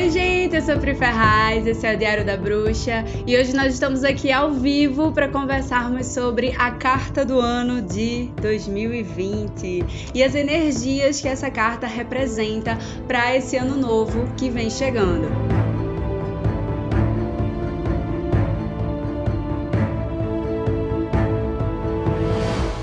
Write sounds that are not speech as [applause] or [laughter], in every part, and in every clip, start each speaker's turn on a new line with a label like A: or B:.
A: Oi, gente, eu sou Pri Ferraz, esse é o Diário da Bruxa e hoje nós estamos aqui ao vivo para conversarmos sobre a carta do ano de 2020 e as energias que essa carta representa para esse ano novo que vem chegando.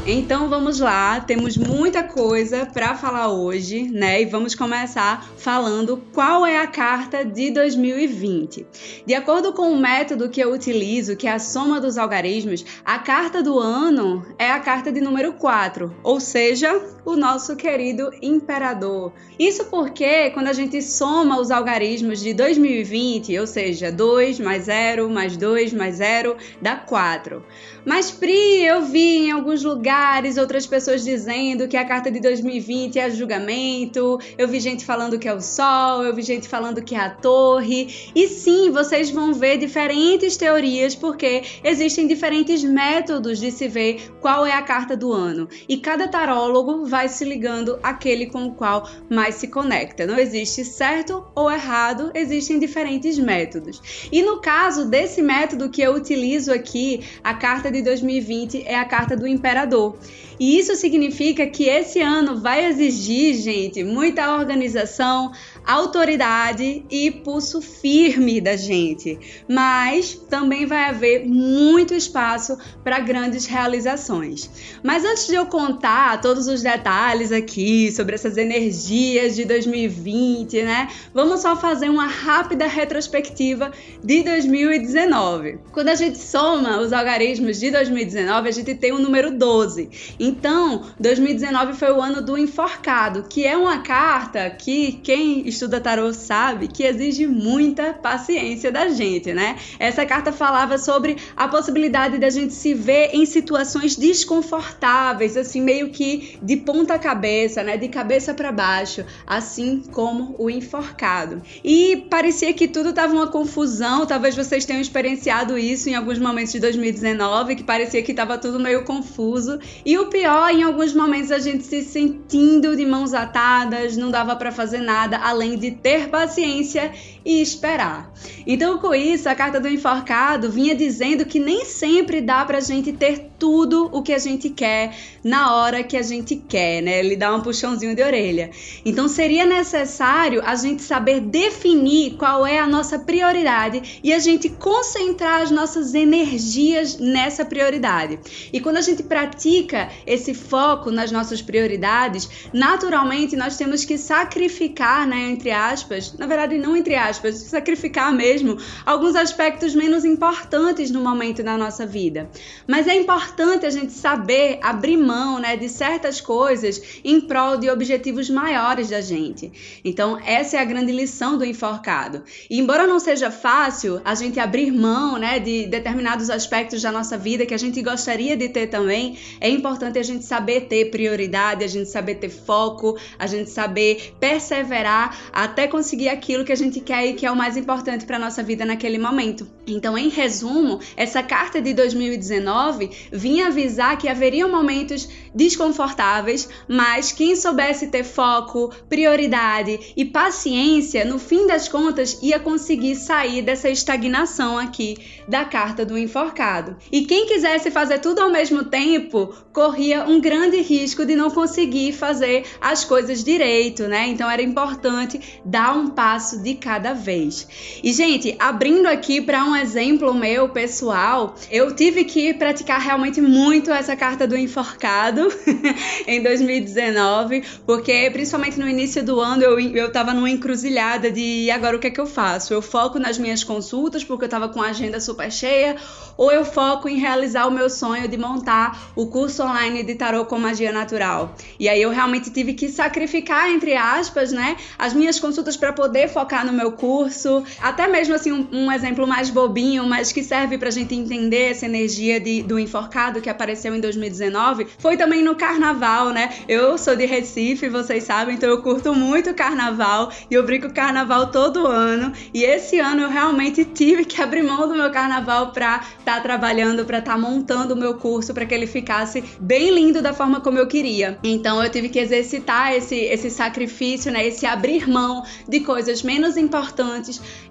A: Então vamos lá, temos muita coisa para falar hoje, né? E vamos começar falando qual é a carta de 2020. De acordo com o método que eu utilizo, que é a soma dos algarismos, a carta do ano é a carta de número 4, ou seja, o nosso querido imperador. Isso porque quando a gente soma os algarismos de 2020, ou seja, 2 mais 0 mais 2 mais 0 dá 4. Mas Pri, eu vi em alguns lugares outras pessoas dizendo que a carta de 2020 é julgamento. Eu vi gente falando que é o sol, eu vi gente falando que é a torre. E sim, vocês vão ver diferentes teorias porque existem diferentes métodos de se ver qual é a carta do ano. E cada tarólogo vai se ligando àquele com o qual mais se conecta. Não existe certo ou errado, existem diferentes métodos. E no caso desse método que eu utilizo aqui, a carta de de 2020 é a carta do imperador. E isso significa que esse ano vai exigir, gente, muita organização, autoridade e pulso firme da gente. Mas também vai haver muito espaço para grandes realizações. Mas antes de eu contar todos os detalhes aqui sobre essas energias de 2020, né? Vamos só fazer uma rápida retrospectiva de 2019. Quando a gente soma os algarismos de 2019, a gente tem o número 12. Então, 2019 foi o ano do enforcado, que é uma carta que quem estuda tarô sabe que exige muita paciência da gente, né? Essa carta falava sobre a possibilidade da gente se ver em situações desconfortáveis, assim, meio que de ponta cabeça, né? De cabeça para baixo, assim como o enforcado. E parecia que tudo tava uma confusão, talvez vocês tenham experienciado isso em alguns momentos de 2019, que parecia que tava tudo meio confuso. E o pior, em alguns momentos a gente se sentindo de mãos atadas, não dava para fazer nada além de ter paciência e esperar. Então, com isso, a carta do enforcado vinha dizendo que nem sempre dá pra gente ter tudo o que a gente quer na hora que a gente quer, né? Ele dá um puxãozinho de orelha. Então, seria necessário a gente saber definir qual é a nossa prioridade e a gente concentrar as nossas energias nessa prioridade. E quando a gente pratica esse foco nas nossas prioridades, naturalmente nós temos que sacrificar, né, entre aspas, na verdade não entre aspas, sacrificar mesmo alguns aspectos menos importantes no momento da nossa vida. Mas é importante a gente saber abrir mão, né, de certas coisas em prol de objetivos maiores da gente. Então, essa é a grande lição do enforcado. E embora não seja fácil a gente abrir mão, né, de determinados aspectos da nossa vida que a gente gostaria de ter também, é importante a gente saber ter prioridade, a gente saber ter foco, a gente saber perseverar até conseguir aquilo que a gente quer que é o mais importante para nossa vida naquele momento. Então, em resumo, essa carta de 2019 vinha avisar que haveriam momentos desconfortáveis, mas quem soubesse ter foco, prioridade e paciência, no fim das contas, ia conseguir sair dessa estagnação aqui da carta do enforcado. E quem quisesse fazer tudo ao mesmo tempo, corria um grande risco de não conseguir fazer as coisas direito, né? Então era importante dar um passo de cada vez. E gente, abrindo aqui para um exemplo meu pessoal, eu tive que praticar realmente muito essa carta do enforcado [laughs] em 2019, porque principalmente no início do ano eu, eu tava numa encruzilhada de agora o que é que eu faço? Eu foco nas minhas consultas, porque eu tava com a agenda super cheia, ou eu foco em realizar o meu sonho de montar o curso online de tarô com magia natural. E aí eu realmente tive que sacrificar, entre aspas, né, as minhas consultas para poder focar no meu curso. Até mesmo assim, um, um, exemplo mais bobinho, mas que serve pra gente entender essa energia de, do enforcado que apareceu em 2019, foi também no carnaval, né? Eu sou de Recife, vocês sabem, então eu curto muito carnaval e eu brinco carnaval todo ano. E esse ano eu realmente tive que abrir mão do meu carnaval para estar tá trabalhando, para estar tá montando o meu curso para que ele ficasse bem lindo da forma como eu queria. Então eu tive que exercitar esse, esse sacrifício, né? Esse abrir mão de coisas menos importantes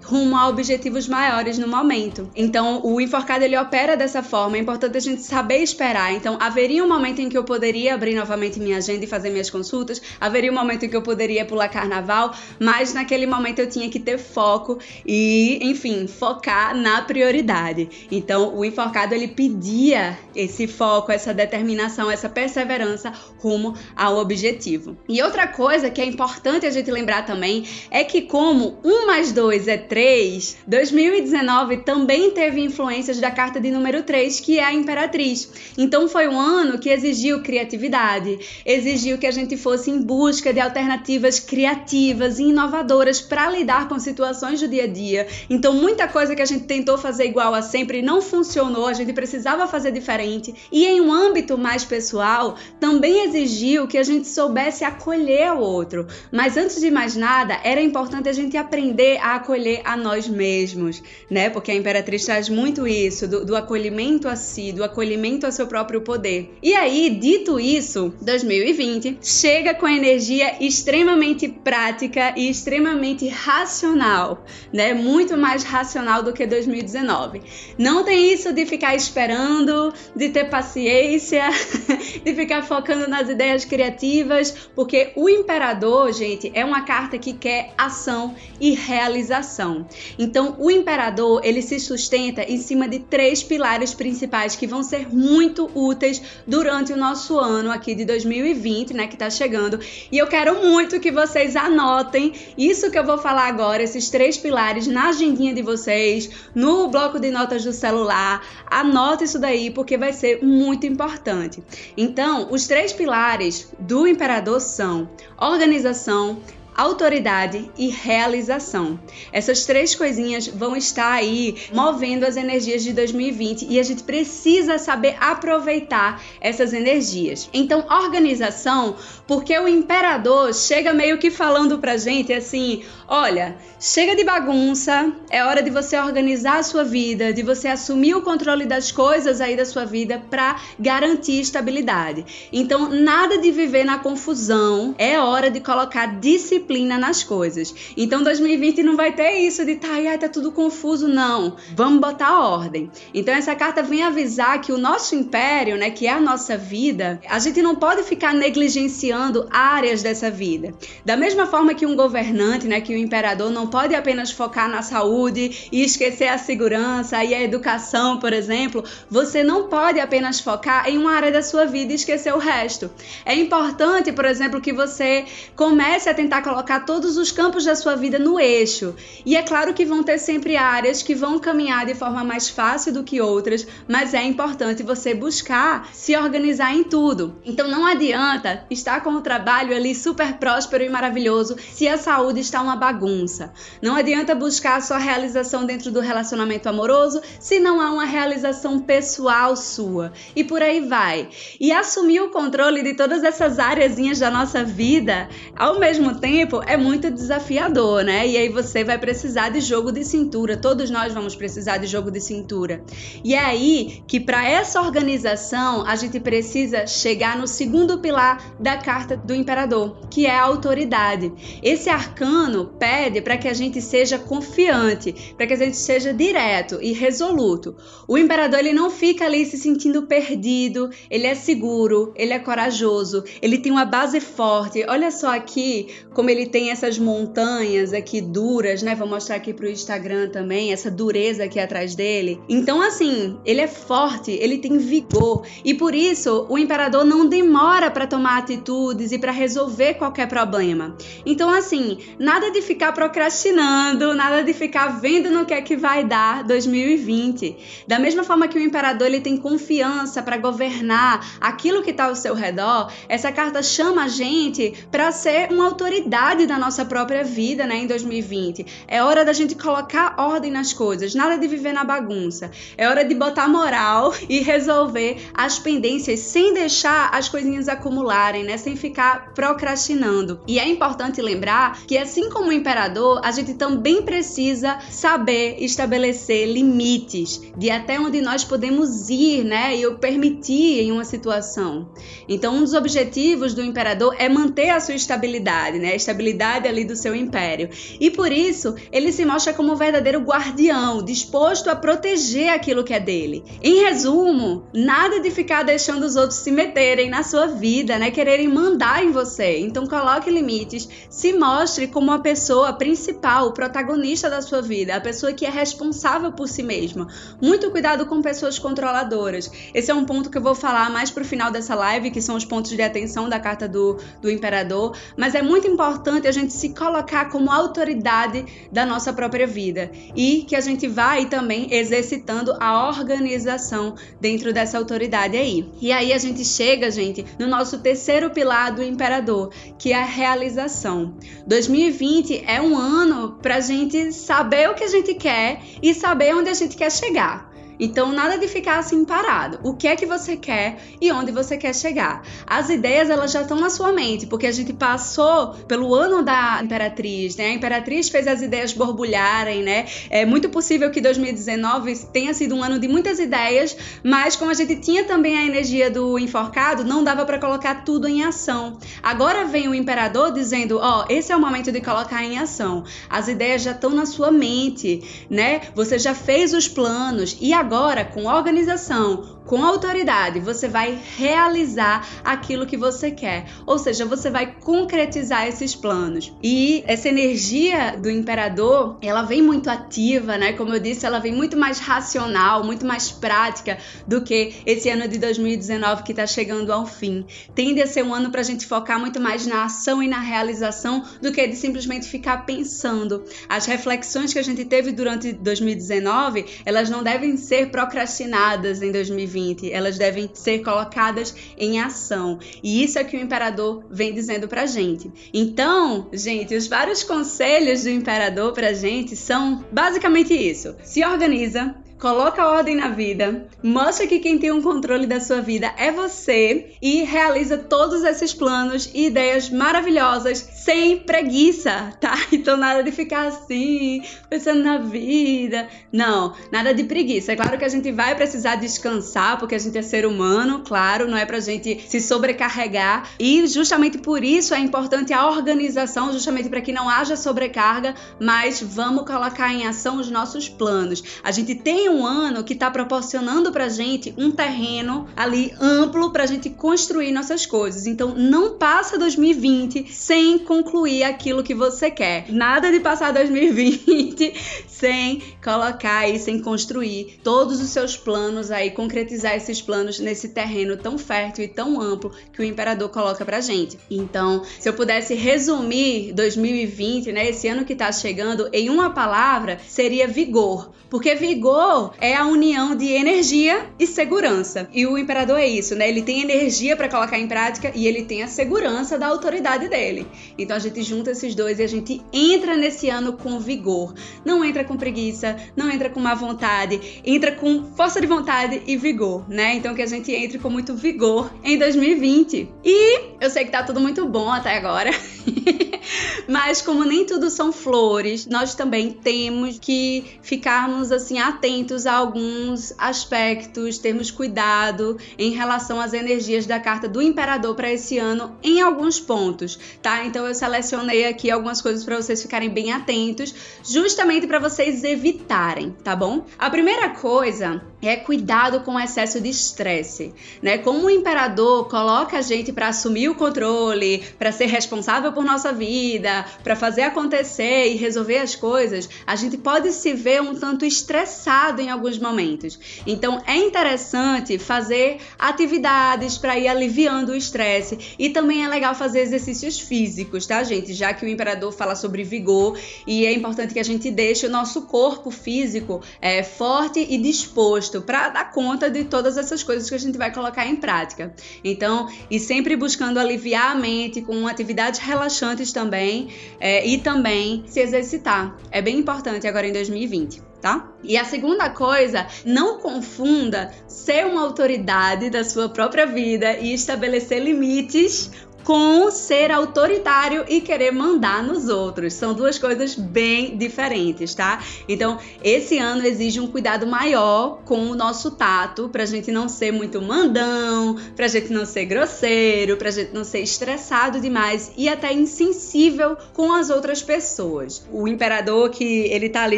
A: rumo a objetivos maiores no momento. Então, o enforcado ele opera dessa forma. É importante a gente saber esperar. Então, haveria um momento em que eu poderia abrir novamente minha agenda e fazer minhas consultas, haveria um momento em que eu poderia pular carnaval, mas naquele momento eu tinha que ter foco e, enfim, focar na prioridade. Então, o enforcado ele pedia esse foco, essa determinação, essa perseverança rumo ao objetivo. E outra coisa que é importante a gente lembrar também é que como 1 mais 2 é 3, 2019 também teve influências da carta de número 3, que é a Imperatriz. Então foi um ano que exigiu criatividade, exigiu que a gente fosse em busca de alternativas criativas e inovadoras para lidar com situações do dia a dia. Então muita coisa que a gente tentou fazer igual a sempre não funcionou, a gente precisava fazer diferente. E em um âmbito mais pessoal, também exigiu que a gente soubesse acolher o outro. Mas antes de mais nada, era importante a gente aprender a acolher a nós mesmos, né? Porque a Imperatriz traz muito isso, do, do acolhimento a si, do acolhimento ao seu próprio poder. E aí, dito isso, 2020 chega com energia extremamente prática e extremamente racional, né? Muito mais racional do que 2019. Não tem isso de ficar esperando, de ter paciência, [laughs] de ficar focando nas ideias criativas, porque o imperador, gente, é uma carta que quer ação e realização. Então, o imperador, ele se sustenta em cima de três pilares principais que vão ser muito úteis durante o nosso ano aqui de 2020, né, que está chegando. E eu quero muito que vocês anotem isso que eu vou falar agora, esses três pilares na agendinha de vocês, no bloco de notas do celular. Anote isso daí porque vai ser muito importante. Então, os três pilares do imperador são organização, autoridade e realização. Essas três coisinhas vão estar aí movendo as energias de 2020 e a gente precisa saber aproveitar essas energias. Então, organização, porque o imperador chega meio que falando pra gente assim: olha, chega de bagunça, é hora de você organizar a sua vida, de você assumir o controle das coisas aí da sua vida para garantir estabilidade. Então, nada de viver na confusão, é hora de colocar disciplina disciplina nas coisas. Então 2020 não vai ter isso de tá, ai, tá tudo confuso, não. Vamos botar ordem. Então essa carta vem avisar que o nosso império, né, que é a nossa vida, a gente não pode ficar negligenciando áreas dessa vida. Da mesma forma que um governante, né, que o imperador não pode apenas focar na saúde e esquecer a segurança e a educação, por exemplo, você não pode apenas focar em uma área da sua vida e esquecer o resto. É importante, por exemplo, que você comece a tentar colocar colocar todos os campos da sua vida no eixo. E é claro que vão ter sempre áreas que vão caminhar de forma mais fácil do que outras, mas é importante você buscar se organizar em tudo. Então não adianta estar com o trabalho ali super próspero e maravilhoso se a saúde está uma bagunça. Não adianta buscar a sua realização dentro do relacionamento amoroso se não há uma realização pessoal sua. E por aí vai. E assumir o controle de todas essas áreas da nossa vida, ao mesmo tempo é muito desafiador, né? E aí você vai precisar de jogo de cintura. Todos nós vamos precisar de jogo de cintura. E é aí que para essa organização a gente precisa chegar no segundo pilar da carta do imperador, que é a autoridade. Esse arcano pede para que a gente seja confiante, para que a gente seja direto e resoluto. O imperador ele não fica ali se sentindo perdido, ele é seguro, ele é corajoso, ele tem uma base forte. Olha só aqui como ele ele tem essas montanhas aqui duras, né? Vou mostrar aqui pro Instagram também, essa dureza aqui atrás dele. Então, assim, ele é forte, ele tem vigor. E por isso, o imperador não demora para tomar atitudes e para resolver qualquer problema. Então, assim, nada de ficar procrastinando, nada de ficar vendo no que é que vai dar 2020. Da mesma forma que o imperador ele tem confiança para governar aquilo que está ao seu redor, essa carta chama a gente para ser uma autoridade da nossa própria vida, né, em 2020. É hora da gente colocar ordem nas coisas, nada de viver na bagunça. É hora de botar moral [laughs] e resolver as pendências sem deixar as coisinhas acumularem, né, sem ficar procrastinando. E é importante lembrar que assim como o imperador, a gente também precisa saber estabelecer limites de até onde nós podemos ir, né, e o permitir em uma situação. Então, um dos objetivos do imperador é manter a sua estabilidade, né? Estabilidade ali do seu império. E por isso, ele se mostra como um verdadeiro guardião, disposto a proteger aquilo que é dele. Em resumo, nada de ficar deixando os outros se meterem na sua vida, né? Quererem mandar em você. Então coloque limites, se mostre como a pessoa principal, o protagonista da sua vida, a pessoa que é responsável por si mesma. Muito cuidado com pessoas controladoras. Esse é um ponto que eu vou falar mais pro final dessa live, que são os pontos de atenção da carta do, do imperador, mas é muito importante a gente se colocar como autoridade da nossa própria vida e que a gente vai também exercitando a organização dentro dessa autoridade aí. E aí a gente chega, gente, no nosso terceiro pilar do imperador, que é a realização. 2020 é um ano para a gente saber o que a gente quer e saber onde a gente quer chegar. Então, nada de ficar assim parado. O que é que você quer e onde você quer chegar? As ideias, elas já estão na sua mente, porque a gente passou pelo ano da Imperatriz, né? A Imperatriz fez as ideias borbulharem, né? É muito possível que 2019 tenha sido um ano de muitas ideias, mas como a gente tinha também a energia do enforcado, não dava para colocar tudo em ação. Agora vem o imperador dizendo: "Ó, oh, esse é o momento de colocar em ação. As ideias já estão na sua mente, né? Você já fez os planos e agora agora, com organização, com autoridade, você vai realizar aquilo que você quer. Ou seja, você vai concretizar esses planos. E essa energia do imperador, ela vem muito ativa, né? Como eu disse, ela vem muito mais racional, muito mais prática do que esse ano de 2019 que está chegando ao fim. Tende a ser um ano para a gente focar muito mais na ação e na realização do que de simplesmente ficar pensando. As reflexões que a gente teve durante 2019, elas não devem ser procrastinadas em 2020 2020, elas devem ser colocadas em ação. E isso é que o imperador vem dizendo pra gente. Então, gente, os vários conselhos do imperador pra gente são basicamente isso. Se organiza, coloca ordem na vida, mostra que quem tem o um controle da sua vida é você e realiza todos esses planos e ideias maravilhosas sem preguiça, tá? [laughs] Então nada de ficar assim, pensando na vida. Não, nada de preguiça. É claro que a gente vai precisar descansar, porque a gente é ser humano, claro, não é pra gente se sobrecarregar. E justamente por isso é importante a organização, justamente para que não haja sobrecarga, mas vamos colocar em ação os nossos planos. A gente tem um ano que está proporcionando para gente um terreno ali amplo para gente construir nossas coisas. Então, não passa 2020 sem concluir aquilo que você quer. Nada de passar 2020 [laughs] sem colocar e sem construir todos os seus planos aí, concretizar esses planos nesse terreno tão fértil e tão amplo que o imperador coloca pra gente. Então, se eu pudesse resumir 2020, né, esse ano que tá chegando, em uma palavra, seria vigor. Porque vigor é a união de energia e segurança. E o imperador é isso, né? Ele tem energia para colocar em prática e ele tem a segurança da autoridade dele. Então a gente junta esses dois e a gente entra nesse ano com vigor. Não entra com preguiça, não entra com má vontade, entra com força de vontade e vigor, né? Então que a gente entre com muito vigor em 2020. E eu sei que tá tudo muito bom até agora. [laughs] Mas como nem tudo são flores, nós também temos que ficarmos assim atentos a alguns aspectos, termos cuidado em relação às energias da carta do imperador para esse ano em alguns pontos, tá? Então eu selecionei aqui algumas coisas para vocês ficarem bem atentos, justamente para vocês evitarem, tá bom? A primeira coisa é cuidado com o excesso de estresse, né? Como o imperador coloca a gente para assumir o controle, para ser responsável por nossa vida, para fazer acontecer e resolver as coisas, a gente pode se ver um tanto estressado estressado em alguns momentos. Então é interessante fazer atividades para ir aliviando o estresse e também é legal fazer exercícios físicos, tá, gente? Já que o imperador fala sobre vigor e é importante que a gente deixe o nosso corpo físico é, forte e disposto para dar conta de todas essas coisas que a gente vai colocar em prática. Então, e sempre buscando aliviar a mente com atividades relaxantes também é, e também se exercitar. É bem importante agora em 2020 tá? E a segunda coisa, não confunda ser uma autoridade da sua própria vida e estabelecer limites com ser autoritário e querer mandar nos outros. São duas coisas bem diferentes, tá? Então, esse ano exige um cuidado maior com o nosso tato, pra gente não ser muito mandão, pra gente não ser grosseiro, pra gente não ser estressado demais e até insensível com as outras pessoas. O imperador que ele tá ali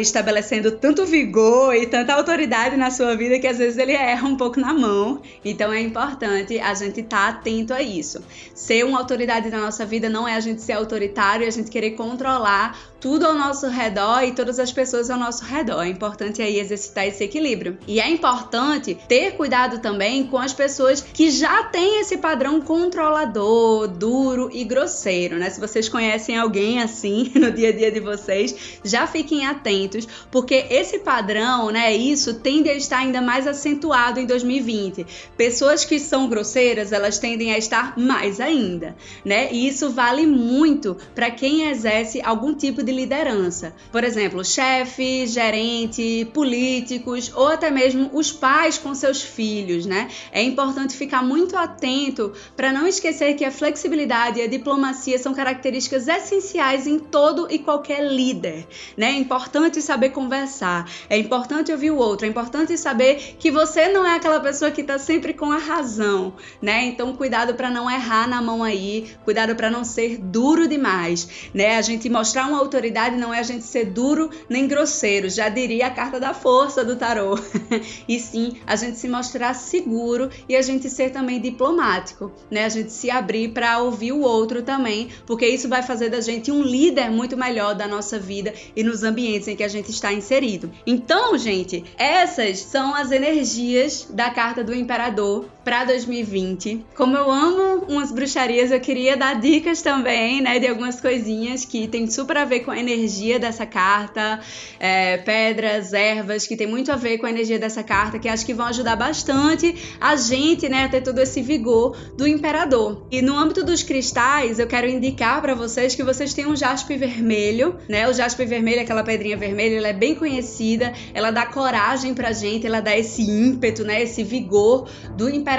A: estabelecendo tanto vigor e tanta autoridade na sua vida que às vezes ele erra um pouco na mão. Então é importante a gente estar tá atento a isso. Ser um autoridade na nossa vida não é a gente ser autoritário e a gente querer controlar tudo ao nosso redor e todas as pessoas ao nosso redor. É importante aí exercitar esse equilíbrio. E é importante ter cuidado também com as pessoas que já têm esse padrão controlador, duro e grosseiro, né? Se vocês conhecem alguém assim [laughs] no dia a dia de vocês, já fiquem atentos, porque esse padrão, né, isso tende a estar ainda mais acentuado em 2020. Pessoas que são grosseiras, elas tendem a estar mais ainda, né? E isso vale muito para quem exerce algum tipo de de liderança. Por exemplo, chefe, gerente, políticos ou até mesmo os pais com seus filhos, né? É importante ficar muito atento para não esquecer que a flexibilidade e a diplomacia são características essenciais em todo e qualquer líder, né? É importante saber conversar, é importante ouvir o outro, é importante saber que você não é aquela pessoa que está sempre com a razão, né? Então cuidado para não errar na mão aí, cuidado para não ser duro demais, né? A gente mostrar uma autoridade autoridade não é a gente ser duro nem grosseiro, já diria a carta da força do tarô. [laughs] e sim, a gente se mostrar seguro e a gente ser também diplomático, né? A gente se abrir para ouvir o outro também, porque isso vai fazer da gente um líder muito melhor da nossa vida e nos ambientes em que a gente está inserido. Então, gente, essas são as energias da carta do imperador para 2020. Como eu amo umas bruxarias, eu queria dar dicas também, né, de algumas coisinhas que tem super a ver com a energia dessa carta, é, pedras, ervas, que tem muito a ver com a energia dessa carta, que acho que vão ajudar bastante a gente, né, a ter todo esse vigor do imperador. E no âmbito dos cristais, eu quero indicar para vocês que vocês têm um jaspe vermelho, né? O jaspe vermelho, aquela pedrinha vermelha, ela é bem conhecida, ela dá coragem pra gente, ela dá esse ímpeto, né, esse vigor do imperador.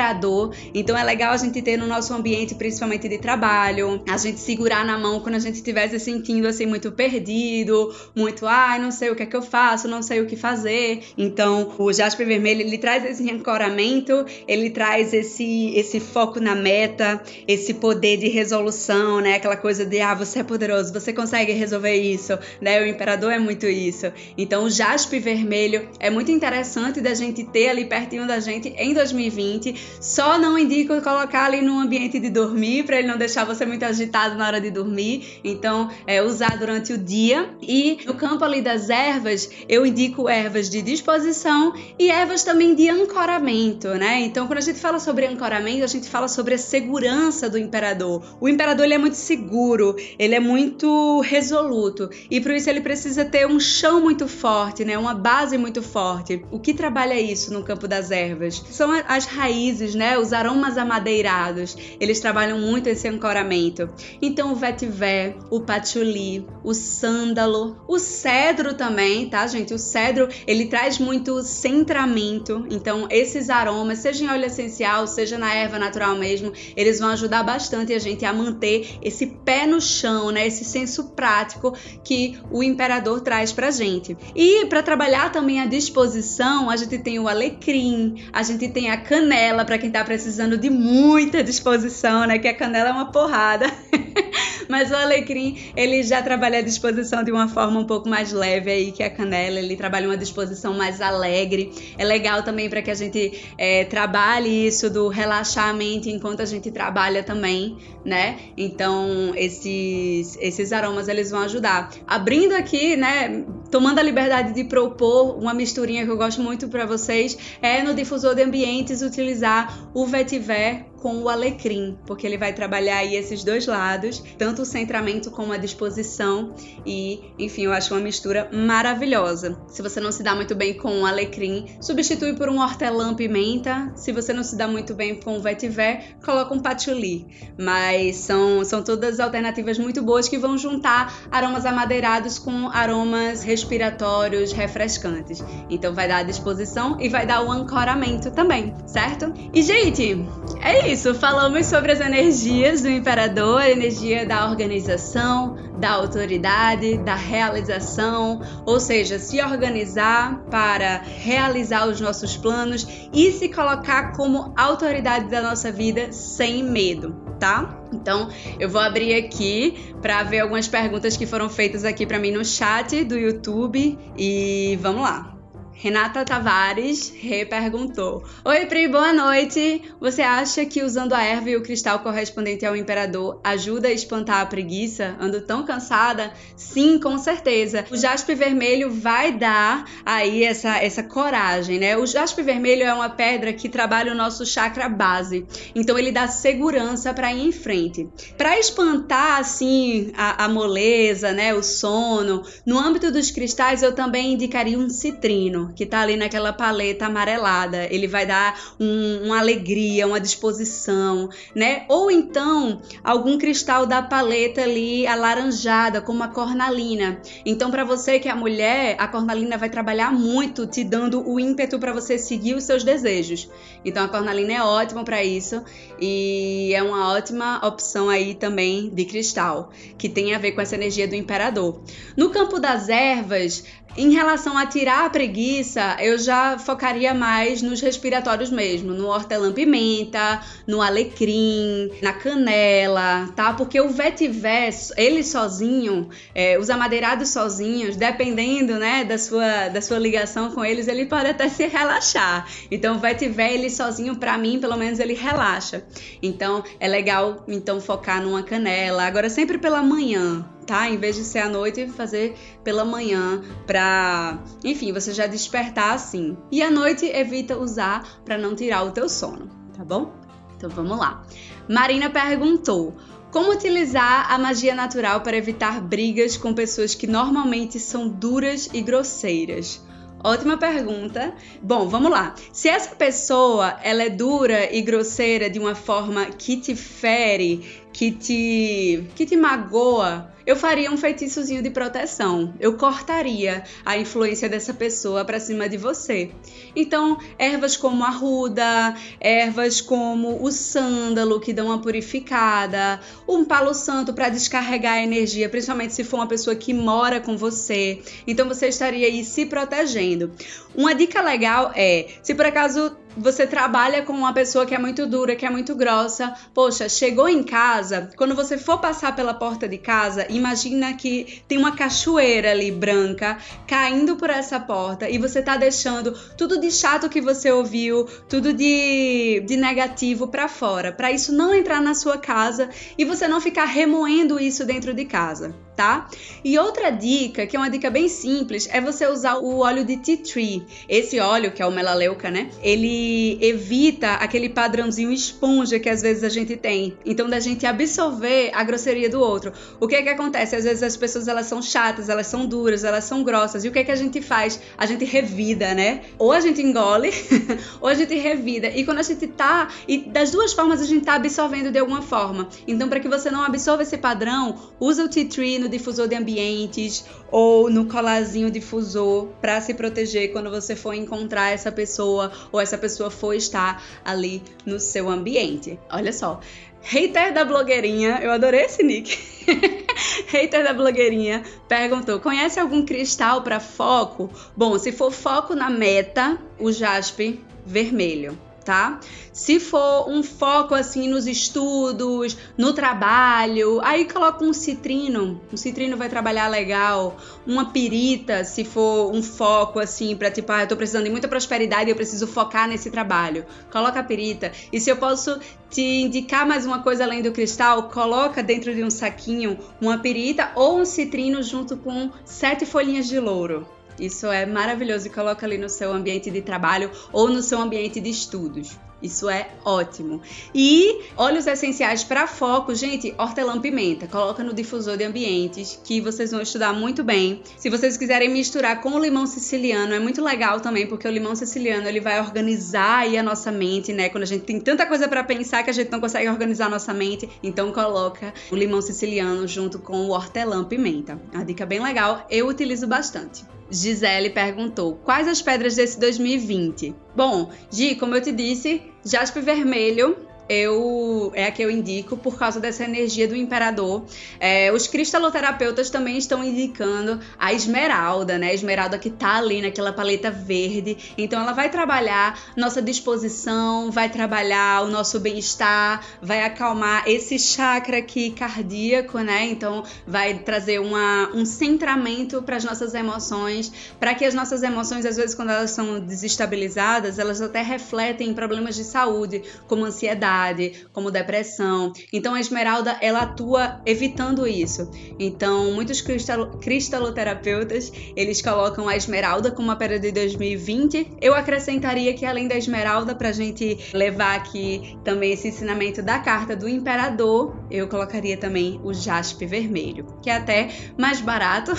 A: Então é legal a gente ter no nosso ambiente, principalmente de trabalho, a gente segurar na mão quando a gente estiver se sentindo assim muito perdido, muito, ai, ah, não sei o que é que eu faço, não sei o que fazer. Então, o Jasper Vermelho, ele traz esse ancoramento, ele traz esse, esse foco na meta, esse poder de resolução, né? Aquela coisa de, ah, você é poderoso, você consegue resolver isso, né? O Imperador é muito isso. Então, o Jasper Vermelho é muito interessante da gente ter ali pertinho da gente em 2020. Só não indico colocar ali no ambiente de dormir, para ele não deixar você muito agitado na hora de dormir. Então, é usar durante o dia. E no campo ali das ervas, eu indico ervas de disposição e ervas também de ancoramento, né? Então, quando a gente fala sobre ancoramento, a gente fala sobre a segurança do imperador. O imperador ele é muito seguro, ele é muito resoluto e por isso ele precisa ter um chão muito forte, né? Uma base muito forte. O que trabalha isso no campo das ervas? São as raízes, né? Os aromas amadeirados. Eles trabalham muito esse ancoramento. Então, o vetiver, o patchouli, o sândalo, o cedro também, tá, gente? O cedro, ele traz muito centramento. Então, esses aromas, seja em óleo essencial, seja na erva natural mesmo, eles vão ajudar bastante a gente a manter esse pé no chão, né? Esse senso prático que o imperador traz pra gente. E para trabalhar também a disposição, a gente tem o alecrim, a gente tem a canela para quem tá precisando de muita disposição, né? Que a canela é uma porrada. [laughs] Mas o alecrim, ele já trabalha a disposição de uma forma um pouco mais leve aí que a canela. Ele trabalha uma disposição mais alegre. É legal também para que a gente é, trabalhe isso do relaxar a mente enquanto a gente trabalha também, né? Então, esses, esses aromas, eles vão ajudar. Abrindo aqui, né, tomando a liberdade de propor uma misturinha que eu gosto muito para vocês, é no difusor de ambientes utilizar o vetiver com o alecrim, porque ele vai trabalhar aí esses dois lados, tanto o centramento como a disposição e, enfim, eu acho uma mistura maravilhosa. Se você não se dá muito bem com o alecrim, substitui por um hortelã-pimenta. Se você não se dá muito bem com o vetiver, coloca um patchouli. Mas são, são todas alternativas muito boas que vão juntar aromas amadeirados com aromas respiratórios refrescantes. Então vai dar a disposição e vai dar o ancoramento também, certo? E gente, é isso isso, falamos sobre as energias do imperador, energia da organização, da autoridade, da realização, ou seja, se organizar para realizar os nossos planos e se colocar como autoridade da nossa vida sem medo, tá? Então, eu vou abrir aqui para ver algumas perguntas que foram feitas aqui para mim no chat do YouTube e vamos lá. Renata Tavares reperguntou: Oi, Pri, boa noite. Você acha que usando a erva e o cristal correspondente ao imperador ajuda a espantar a preguiça? Ando tão cansada? Sim, com certeza. O jaspe vermelho vai dar aí essa, essa coragem, né? O jaspe vermelho é uma pedra que trabalha o nosso chakra base, então ele dá segurança para ir em frente. Para espantar assim a, a moleza, né, o sono, no âmbito dos cristais eu também indicaria um citrino que tá ali naquela paleta amarelada. Ele vai dar um, uma alegria, uma disposição, né? Ou então algum cristal da paleta ali alaranjada, como a cornalina. Então, para você que é mulher, a cornalina vai trabalhar muito, te dando o ímpeto para você seguir os seus desejos. Então, a cornalina é ótima para isso e é uma ótima opção aí também de cristal, que tem a ver com essa energia do imperador. No campo das ervas, em relação a tirar a preguiça, eu já focaria mais nos respiratórios mesmo, no hortelã-pimenta, no alecrim, na canela, tá? Porque o vetiver, ele sozinho, é, os amadeirados sozinhos, dependendo, né, da sua, da sua ligação com eles, ele pode até se relaxar. Então, o vetiver, ele sozinho, para mim, pelo menos, ele relaxa. Então, é legal, então, focar numa canela. Agora, sempre pela manhã, tá? Em vez de ser à noite, fazer pela manhã para, enfim, você já despertar assim. E à noite evita usar para não tirar o teu sono, tá bom? Então vamos lá. Marina perguntou: como utilizar a magia natural para evitar brigas com pessoas que normalmente são duras e grosseiras? Ótima pergunta. Bom, vamos lá. Se essa pessoa ela é dura e grosseira de uma forma que te fere, que te que te magoa, eu faria um feitiçozinho de proteção. Eu cortaria a influência dessa pessoa para cima de você. Então, ervas como a ruda, ervas como o sândalo que dão uma purificada, um palo santo para descarregar a energia, principalmente se for uma pessoa que mora com você. Então você estaria aí se protegendo. Uma dica legal é, se por acaso você trabalha com uma pessoa que é muito dura, que é muito grossa. Poxa, chegou em casa, quando você for passar pela porta de casa, imagina que tem uma cachoeira ali branca caindo por essa porta e você tá deixando tudo de chato que você ouviu, tudo de, de negativo para fora, para isso não entrar na sua casa e você não ficar remoendo isso dentro de casa tá? E outra dica, que é uma dica bem simples, é você usar o óleo de tea tree. Esse óleo, que é o melaleuca, né? Ele evita aquele padrãozinho esponja que às vezes a gente tem. Então, da gente absorver a grosseria do outro. O que é que acontece? Às vezes as pessoas elas são chatas, elas são duras, elas são grossas. E o que é que a gente faz? A gente revida, né? Ou a gente engole, [laughs] ou a gente revida. E quando a gente tá. E das duas formas a gente tá absorvendo de alguma forma. Então, para que você não absorva esse padrão, usa o tea tree no difusor de ambientes ou no colarzinho difusor para se proteger quando você for encontrar essa pessoa ou essa pessoa for estar ali no seu ambiente. Olha só. Hater da blogueirinha, eu adorei esse nick. [laughs] Hater da blogueirinha perguntou: conhece algum cristal para foco? Bom, se for foco na meta, o jaspe vermelho tá? Se for um foco assim nos estudos, no trabalho, aí coloca um citrino. Um citrino vai trabalhar legal. Uma pirita, se for um foco assim para tipo, ah, eu tô precisando de muita prosperidade eu preciso focar nesse trabalho. Coloca a pirita. E se eu posso te indicar mais uma coisa além do cristal, coloca dentro de um saquinho uma pirita ou um citrino junto com sete folhinhas de louro. Isso é maravilhoso e coloca ali no seu ambiente de trabalho ou no seu ambiente de estudos. Isso é ótimo. E óleos essenciais para foco, gente, hortelã-pimenta. Coloca no difusor de ambientes que vocês vão estudar muito bem. Se vocês quiserem misturar com o limão siciliano, é muito legal também, porque o limão siciliano ele vai organizar aí a nossa mente, né? Quando a gente tem tanta coisa para pensar que a gente não consegue organizar a nossa mente, então coloca o limão siciliano junto com o hortelã-pimenta. Uma dica bem legal, eu utilizo bastante. Gisele perguntou: quais as pedras desse 2020? Bom, Gi, como eu te disse, jaspe vermelho eu é a que eu indico por causa dessa energia do imperador. É, os cristaloterapeutas também estão indicando a esmeralda, né? A esmeralda que tá ali naquela paleta verde. Então ela vai trabalhar nossa disposição, vai trabalhar o nosso bem-estar, vai acalmar esse chakra aqui cardíaco, né? Então vai trazer uma, um centramento para as nossas emoções, para que as nossas emoções, às vezes, quando elas são desestabilizadas, elas até refletem problemas de saúde, como ansiedade ansiedade, como depressão. Então a esmeralda ela atua evitando isso. Então muitos cristal, cristaloterapeutas eles colocam a esmeralda como uma pedra de 2020. Eu acrescentaria que além da esmeralda para a gente levar aqui também esse ensinamento da carta do imperador, eu colocaria também o jaspe vermelho, que é até mais barato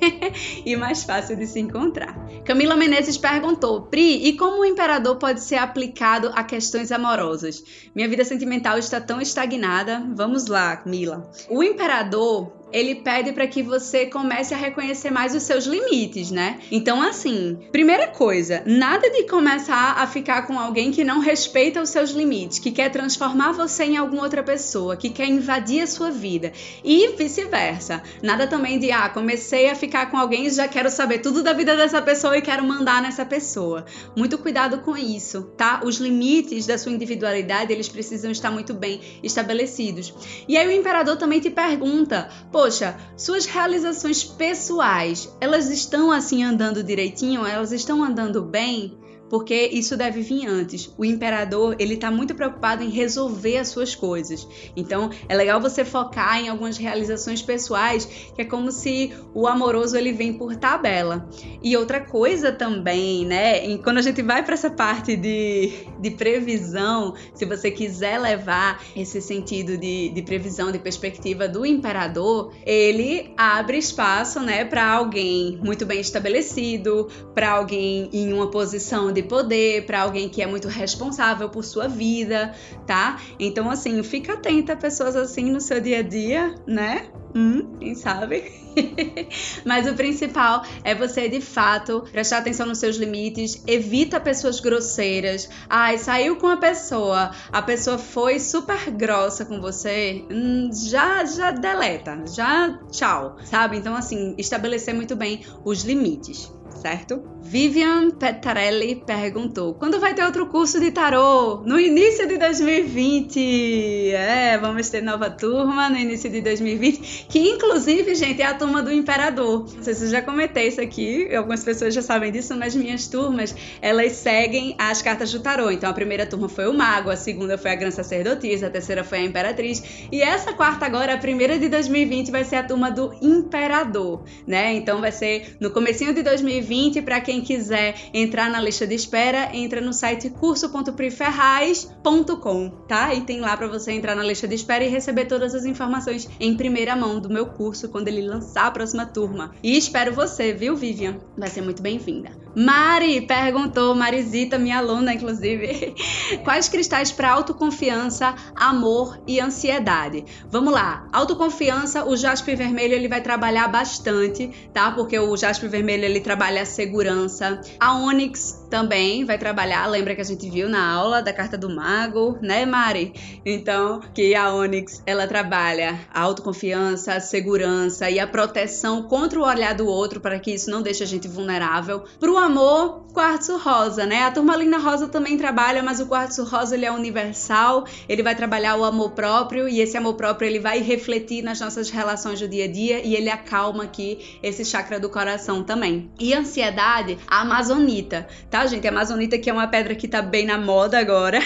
A: [laughs] e mais fácil de se encontrar. Camila Menezes perguntou: Pri, e como o imperador pode ser aplicado a questões amorosas? Minha vida sentimental está tão estagnada. Vamos lá, Mila. O imperador ele pede para que você comece a reconhecer mais os seus limites, né? Então, assim, primeira coisa, nada de começar a ficar com alguém que não respeita os seus limites, que quer transformar você em alguma outra pessoa, que quer invadir a sua vida. E vice-versa. Nada também de, ah, comecei a ficar com alguém e já quero saber tudo da vida dessa pessoa e quero mandar nessa pessoa. Muito cuidado com isso, tá? Os limites da sua individualidade, eles precisam estar muito bem estabelecidos. E aí o imperador também te pergunta, pô, poxa, suas realizações pessoais, elas estão assim andando direitinho? Elas estão andando bem? Porque isso deve vir antes. O imperador, ele tá muito preocupado em resolver as suas coisas. Então, é legal você focar em algumas realizações pessoais, que é como se o amoroso ele vem por tabela. E outra coisa também, né, quando a gente vai para essa parte de, de previsão, se você quiser levar esse sentido de, de previsão, de perspectiva do imperador, ele abre espaço, né, para alguém muito bem estabelecido, para alguém em uma posição de poder, para alguém que é muito responsável por sua vida, tá? Então, assim, fica atenta a pessoas assim no seu dia a dia, né? Hum, quem sabe? [laughs] Mas o principal é você de fato prestar atenção nos seus limites, evita pessoas grosseiras. Ai, saiu com a pessoa, a pessoa foi super grossa com você, hum, já já deleta, já tchau, sabe? Então assim, estabelecer muito bem os limites certo? Vivian Petarelli perguntou: quando vai ter outro curso de tarô? No início de 2020. É, vamos ter nova turma no início de 2020, que inclusive, gente, é a turma do Imperador. Não sei se eu já comentei isso aqui, algumas pessoas já sabem disso, mas minhas turmas, elas seguem as cartas do tarô. Então a primeira turma foi o Mago, a segunda foi a Grande Sacerdotisa, a terceira foi a Imperatriz, e essa quarta agora, a primeira de 2020, vai ser a turma do Imperador, né? Então vai ser no comecinho de 2020 2020. Para quem quiser entrar na lista de espera, entra no site curso.priferraz.com, tá? E tem lá para você entrar na lista de espera e receber todas as informações em primeira mão do meu curso quando ele lançar a próxima turma. E espero você, viu, Vivian? Vai ser muito bem-vinda. Mari perguntou, Marisita, minha aluna, inclusive, [laughs] quais cristais para autoconfiança, amor e ansiedade? Vamos lá. Autoconfiança, o jaspe vermelho ele vai trabalhar bastante, tá? Porque o jaspe vermelho ele trabalha trabalha a segurança. A Onyx também vai trabalhar, lembra que a gente viu na aula da carta do mago, né, Mari? Então, que a Onyx, ela trabalha a autoconfiança, a segurança e a proteção contra o olhar do outro para que isso não deixe a gente vulnerável. Pro amor, quartzo rosa, né? A turmalina rosa também trabalha, mas o quartzo rosa ele é universal, ele vai trabalhar o amor próprio e esse amor próprio ele vai refletir nas nossas relações do dia a dia e ele acalma aqui esse chakra do coração também. E ansiedade, a amazonita, tá? gente? A amazonita que é uma pedra que tá bem na moda agora.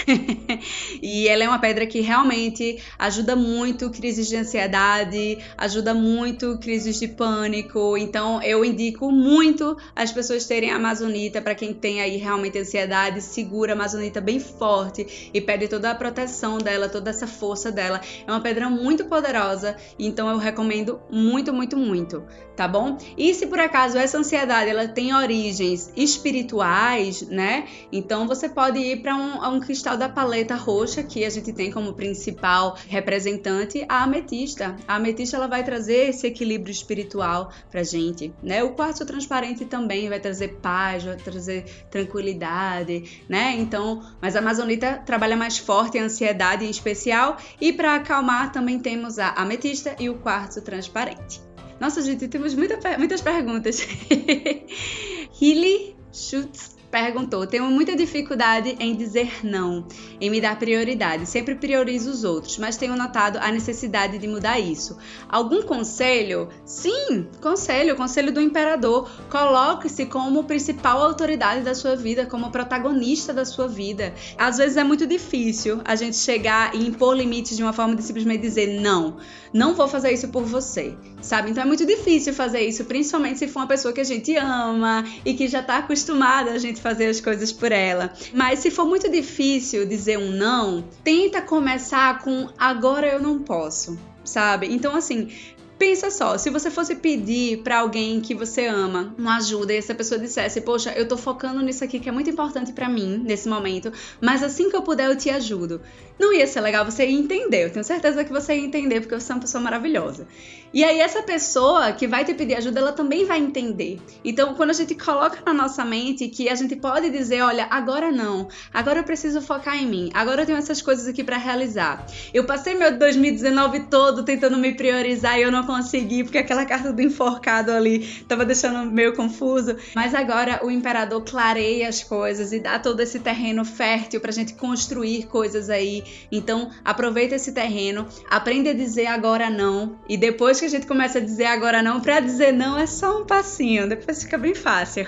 A: [laughs] e ela é uma pedra que realmente ajuda muito crises de ansiedade, ajuda muito crises de pânico. Então, eu indico muito as pessoas terem a amazonita para quem tem aí realmente ansiedade, segura a amazonita bem forte e pede toda a proteção dela, toda essa força dela. É uma pedra muito poderosa, então eu recomendo muito, muito, muito, tá bom? E se por acaso essa ansiedade ela tem origens espirituais, né? Então você pode ir para um, um, cristal da paleta roxa, que a gente tem como principal representante a ametista. A ametista ela vai trazer esse equilíbrio espiritual pra gente, né? O quartzo transparente também vai trazer paz, vai trazer tranquilidade, né? Então, mas a amazonita trabalha mais forte a ansiedade em especial e para acalmar também temos a ametista e o quartzo transparente. Nossa, gente, temos muita, muitas perguntas. [laughs] Hilly Schutz perguntou: Tenho muita dificuldade em dizer não, em me dar prioridade. Sempre priorizo os outros, mas tenho notado a necessidade de mudar isso. Algum conselho? Sim, conselho, conselho do imperador. Coloque-se como principal autoridade da sua vida, como protagonista da sua vida. Às vezes é muito difícil a gente chegar e impor limites de uma forma de simplesmente dizer não, não vou fazer isso por você, sabe? Então é muito difícil fazer isso, principalmente se for uma pessoa que a gente ama e que já está acostumada a gente fazer as coisas por ela. Mas se for muito difícil dizer um não, tenta começar com agora eu não posso sabe? Então, assim, Pensa só, se você fosse pedir para alguém que você ama uma ajuda e essa pessoa dissesse: "Poxa, eu tô focando nisso aqui que é muito importante para mim nesse momento, mas assim que eu puder eu te ajudo". Não ia ser legal você ia entender. Eu tenho certeza que você ia entender porque você é uma pessoa maravilhosa. E aí essa pessoa que vai te pedir ajuda, ela também vai entender. Então, quando a gente coloca na nossa mente que a gente pode dizer, olha, agora não, agora eu preciso focar em mim, agora eu tenho essas coisas aqui para realizar. Eu passei meu 2019 todo tentando me priorizar e eu não consegui, porque aquela carta do enforcado ali tava deixando meio confuso. Mas agora o imperador clareia as coisas e dá todo esse terreno fértil pra gente construir coisas aí. Então, aproveita esse terreno, aprende a dizer agora não. E depois que a gente começa a dizer agora não, pra dizer não é só um passinho, depois fica bem fácil.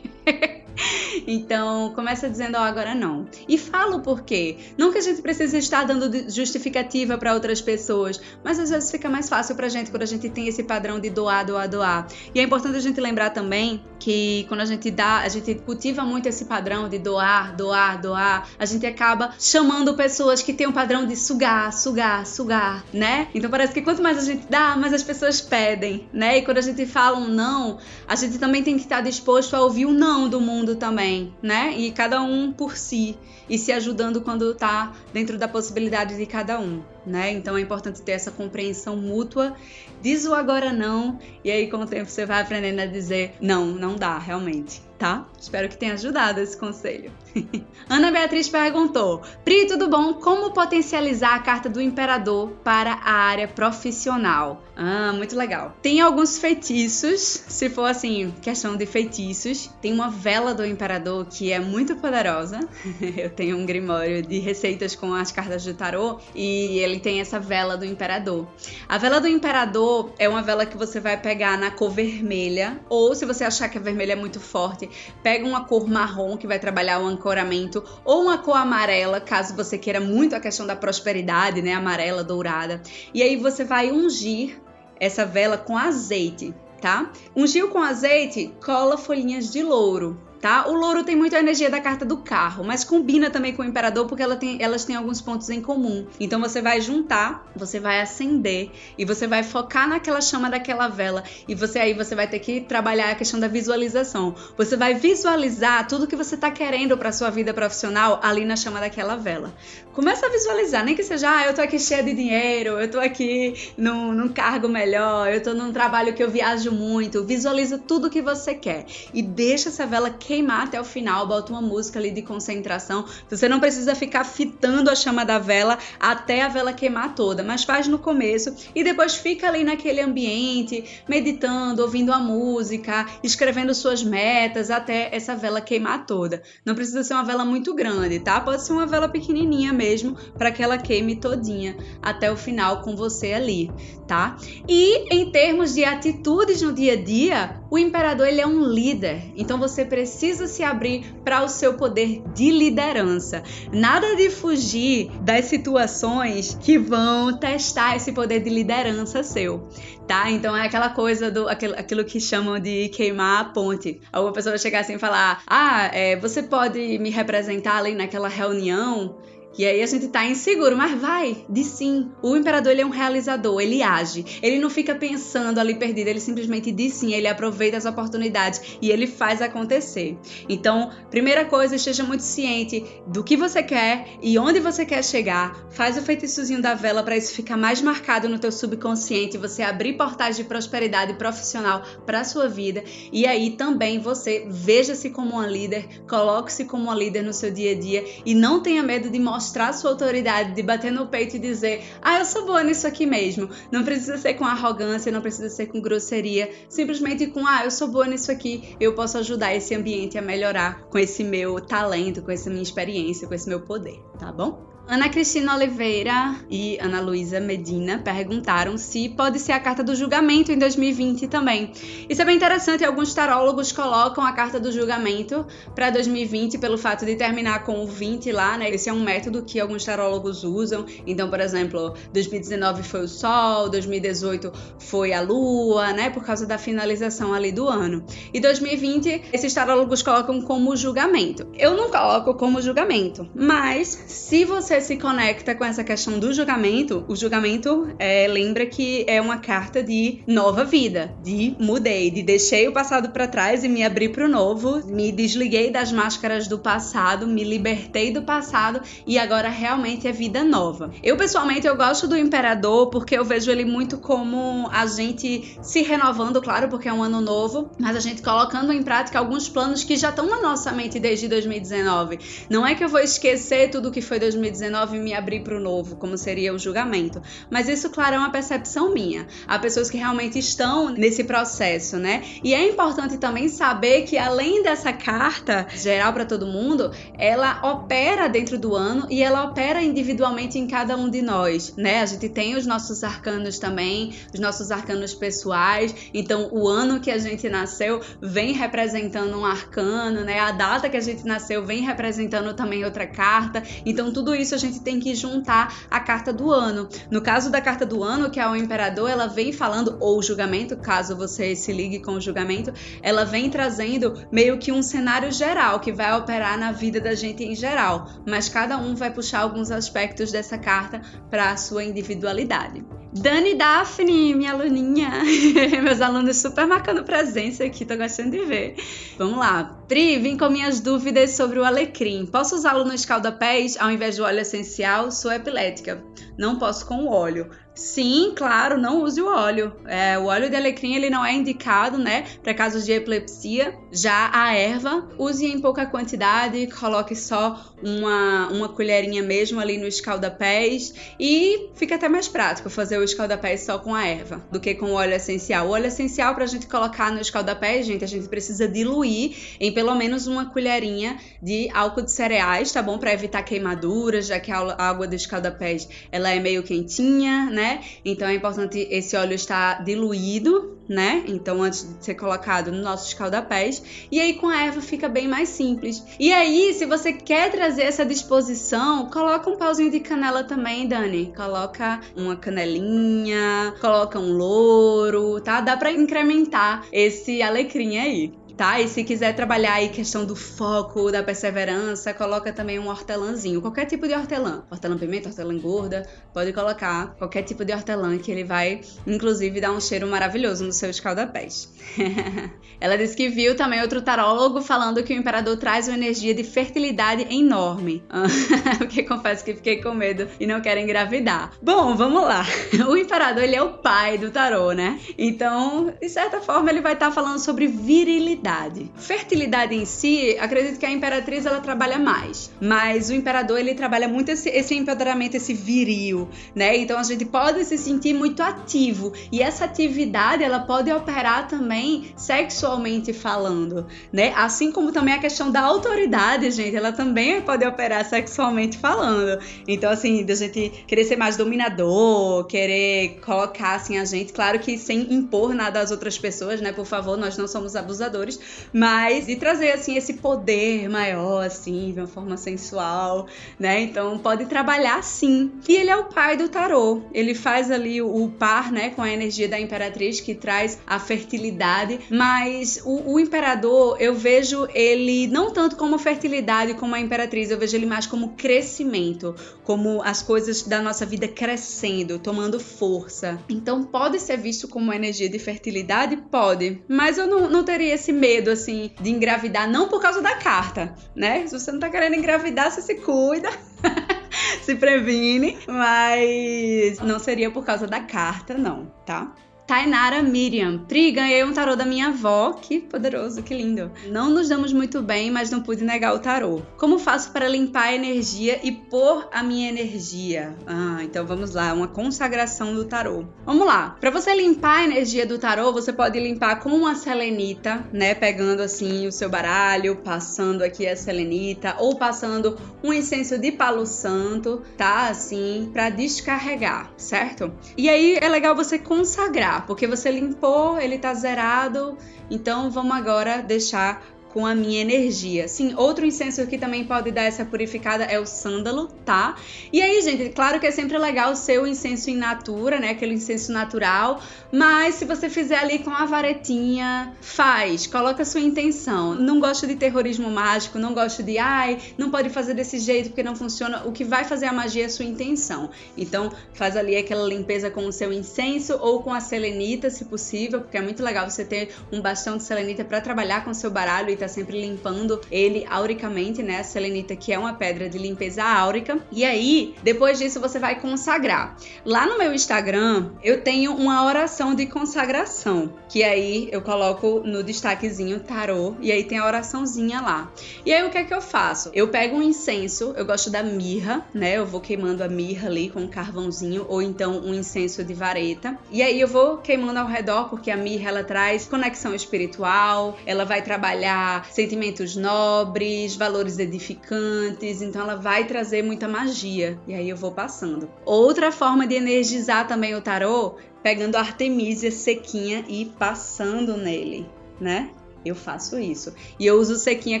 A: [laughs] [laughs] Então, começa dizendo oh, agora não. E fala o porquê. Não que a gente precise estar dando justificativa para outras pessoas, mas às vezes fica mais fácil pra gente quando a gente tem esse padrão de doar, doar, doar. E é importante a gente lembrar também que quando a gente dá, a gente cultiva muito esse padrão de doar, doar, doar, a gente acaba chamando pessoas que têm um padrão de sugar, sugar, sugar, né? Então parece que quanto mais a gente dá, mais as pessoas pedem, né? E quando a gente fala um não, a gente também tem que estar disposto a ouvir o não do mundo também, né? E cada um por si e se ajudando quando tá dentro da possibilidade de cada um, né? Então é importante ter essa compreensão mútua. Diz o agora não e aí com o tempo você vai aprendendo a dizer não, não dá realmente tá? Espero que tenha ajudado esse conselho. [laughs] Ana Beatriz perguntou: Pri, tudo bom? Como potencializar a carta do imperador para a área profissional? Ah, muito legal. Tem alguns feitiços, se for assim, questão de feitiços. Tem uma vela do imperador que é muito poderosa. [laughs] Eu tenho um grimório de receitas com as cartas de tarô e ele tem essa vela do imperador. A vela do imperador é uma vela que você vai pegar na cor vermelha, ou se você achar que a vermelha é muito forte, pega uma cor marrom que vai trabalhar o ancoramento ou uma cor amarela, caso você queira muito a questão da prosperidade, né, amarela, dourada. E aí você vai ungir essa vela com azeite, tá? Ungiu com azeite, cola folhinhas de louro tá? O louro tem muito a energia da carta do carro, mas combina também com o imperador porque ela tem, elas têm alguns pontos em comum. Então você vai juntar, você vai acender e você vai focar naquela chama daquela vela e você aí você vai ter que trabalhar a questão da visualização. Você vai visualizar tudo que você está querendo para sua vida profissional ali na chama daquela vela. Começa a visualizar, nem que seja, ah, eu tô aqui cheia de dinheiro, eu tô aqui num, num cargo melhor, eu tô num trabalho que eu viajo muito. Visualiza tudo que você quer e deixa essa vela queimar até o final, bota uma música ali de concentração. Você não precisa ficar fitando a chama da vela até a vela queimar toda, mas faz no começo e depois fica ali naquele ambiente, meditando, ouvindo a música, escrevendo suas metas até essa vela queimar toda. Não precisa ser uma vela muito grande, tá? Pode ser uma vela pequenininha mesmo, para que ela queime todinha até o final com você ali, tá? E em termos de atitudes no dia a dia, o imperador ele é um líder, então você precisa se abrir para o seu poder de liderança. Nada de fugir das situações que vão testar esse poder de liderança seu, tá? Então é aquela coisa do aquilo, aquilo que chamam de queimar a ponte. Alguma pessoa vai chegar assim e falar: Ah, é, você pode me representar ali naquela reunião? E aí a gente tá inseguro, mas vai, de sim. O imperador ele é um realizador, ele age. Ele não fica pensando ali perdido, ele simplesmente diz sim, ele aproveita as oportunidades e ele faz acontecer. Então, primeira coisa, esteja muito ciente do que você quer e onde você quer chegar. Faz o feitiçozinho da vela para isso ficar mais marcado no teu subconsciente, você abrir portais de prosperidade profissional para sua vida. E aí também você veja-se como uma líder, coloque-se como uma líder no seu dia a dia e não tenha medo de mostrar mostrar sua autoridade, de bater no peito e dizer: Ah, eu sou boa nisso aqui mesmo. Não precisa ser com arrogância, não precisa ser com grosseria, simplesmente com: Ah, eu sou boa nisso aqui, eu posso ajudar esse ambiente a melhorar com esse meu talento, com essa minha experiência, com esse meu poder, tá bom? Ana Cristina Oliveira e Ana Luísa Medina perguntaram se pode ser a carta do julgamento em 2020 também. Isso é bem interessante, alguns tarólogos colocam a carta do julgamento para 2020 pelo fato de terminar com o 20 lá, né? Esse é um método que alguns tarólogos usam. Então, por exemplo, 2019 foi o Sol, 2018 foi a Lua, né? Por causa da finalização ali do ano. E 2020, esses tarólogos colocam como julgamento. Eu não coloco como julgamento, mas se você se conecta com essa questão do julgamento, o julgamento é, lembra que é uma carta de nova vida, de mudei, de deixei o passado para trás e me abri para o novo, me desliguei das máscaras do passado, me libertei do passado e agora realmente é vida nova. Eu pessoalmente eu gosto do imperador porque eu vejo ele muito como a gente se renovando, claro, porque é um ano novo, mas a gente colocando em prática alguns planos que já estão na nossa mente desde 2019. Não é que eu vou esquecer tudo que foi 2019 19 e me abrir para o novo, como seria o julgamento. Mas isso, claro, é uma percepção minha. Há pessoas que realmente estão nesse processo, né? E é importante também saber que além dessa carta geral para todo mundo, ela opera dentro do ano e ela opera individualmente em cada um de nós, né? A gente tem os nossos arcanos também, os nossos arcanos pessoais. Então, o ano que a gente nasceu vem representando um arcano, né? A data que a gente nasceu vem representando também outra carta. Então, tudo isso a gente tem que juntar a carta do ano. No caso da carta do ano, que é o imperador, ela vem falando, ou o julgamento, caso você se ligue com o julgamento, ela vem trazendo meio que um cenário geral que vai operar na vida da gente em geral, mas cada um vai puxar alguns aspectos dessa carta para a sua individualidade. Dani Daphne, minha aluninha, [laughs] meus alunos super marcando presença aqui, tô gostando de ver. Vamos lá. Pri, vim com minhas dúvidas sobre o alecrim. Posso usá-lo no escaldapés ao invés do óleo essencial? Sou epilética. Não posso com o óleo. Sim, claro, não use o óleo. É, o óleo de alecrim ele não é indicado, né, para casos de epilepsia. Já a erva, use em pouca quantidade, coloque só uma, uma colherinha mesmo ali no escaldapés e fica até mais prático fazer o escaldapés só com a erva do que com o óleo essencial. O óleo essencial para a gente colocar no escaldapés, gente, a gente precisa diluir em pelo menos uma colherinha de álcool de cereais, tá bom? Para evitar queimaduras, já que a água do escaldapés ela é meio quentinha, né? Então é importante esse óleo estar diluído, né? Então antes de ser colocado no nosso escaldapés. E aí com a erva fica bem mais simples. E aí, se você quer trazer essa disposição, coloca um pauzinho de canela também, Dani. Coloca uma canelinha, coloca um louro, tá? Dá para incrementar esse alecrim aí. Tá? E se quiser trabalhar aí questão do foco, da perseverança, coloca também um hortelãzinho, qualquer tipo de hortelã, hortelã pimenta, hortelã gorda, pode colocar qualquer tipo de hortelã que ele vai, inclusive, dar um cheiro maravilhoso no seu escaldapés. [laughs] Ela disse que viu também outro tarólogo falando que o imperador traz uma energia de fertilidade enorme. [laughs] Porque confesso que fiquei com medo e não quero engravidar. Bom, vamos lá. [laughs] O imperador, ele é o pai do tarô, né? Então, de certa forma, ele vai estar falando sobre virilidade. Fertilidade em si, acredito que a imperatriz ela trabalha mais, mas o imperador ele trabalha muito esse, esse empoderamento, esse viril, né? Então a gente pode se sentir muito ativo e essa atividade ela pode operar também sexualmente falando, né? Assim como também a questão da autoridade, gente, ela também pode operar sexualmente falando. Então assim, da gente querer ser mais dominador, querer colocar assim a gente, claro que sem impor nada às outras pessoas, né? Por favor, nós não somos abusadores, mas de trazer assim esse poder maior assim, de uma forma sensual, né? Então pode trabalhar sim. E ele é o pai do tarô. Ele faz ali o par, né, com a energia da imperatriz que traz a fertilidade, mas o, o imperador eu vejo ele não tanto como fertilidade como a imperatriz, eu vejo ele mais como crescimento, como as coisas da nossa vida crescendo, tomando força. Então pode ser visto como energia de fertilidade? Pode, mas eu não, não teria esse medo assim de engravidar, não por causa da carta, né? Se você não tá querendo engravidar, você se cuida. [laughs] se previne, mas não seria por causa da carta, não, tá? Tainara Miriam. Pri, ganhei um tarô da minha avó. Que poderoso, que lindo. Não nos damos muito bem, mas não pude negar o tarô. Como faço para limpar a energia e pôr a minha energia? Ah, então vamos lá, uma consagração do tarô. Vamos lá. Para você limpar a energia do tarô, você pode limpar com uma selenita, né? Pegando assim o seu baralho, passando aqui a selenita ou passando um incenso de palo santo, tá? Assim, para descarregar, certo? E aí é legal você consagrar porque você limpou, ele tá zerado, então vamos agora deixar com a minha energia. Sim, outro incenso que também pode dar essa purificada é o sândalo, tá? E aí, gente, claro que é sempre legal ser o incenso in natura, né? Aquele incenso natural, mas se você fizer ali com a varetinha, faz, coloca a sua intenção. Não gosto de terrorismo mágico, não gosto de, ai, não pode fazer desse jeito porque não funciona. O que vai fazer a magia é a sua intenção. Então, faz ali aquela limpeza com o seu incenso ou com a selenita, se possível, porque é muito legal você ter um bastão de selenita para trabalhar com o seu baralho tá sempre limpando ele auricamente, né? A selenita, que é uma pedra de limpeza áurica. E aí, depois disso, você vai consagrar. Lá no meu Instagram, eu tenho uma oração de consagração, que aí eu coloco no destaquezinho tarô, e aí tem a oraçãozinha lá. E aí, o que é que eu faço? Eu pego um incenso, eu gosto da mirra, né? Eu vou queimando a mirra ali com um carvãozinho, ou então um incenso de vareta. E aí, eu vou queimando ao redor, porque a mirra, ela traz conexão espiritual, ela vai trabalhar sentimentos nobres, valores edificantes, então ela vai trazer muita magia. E aí eu vou passando. Outra forma de energizar também o tarô, pegando a Artemisia sequinha e passando nele, né? Eu faço isso. E eu uso sequinha,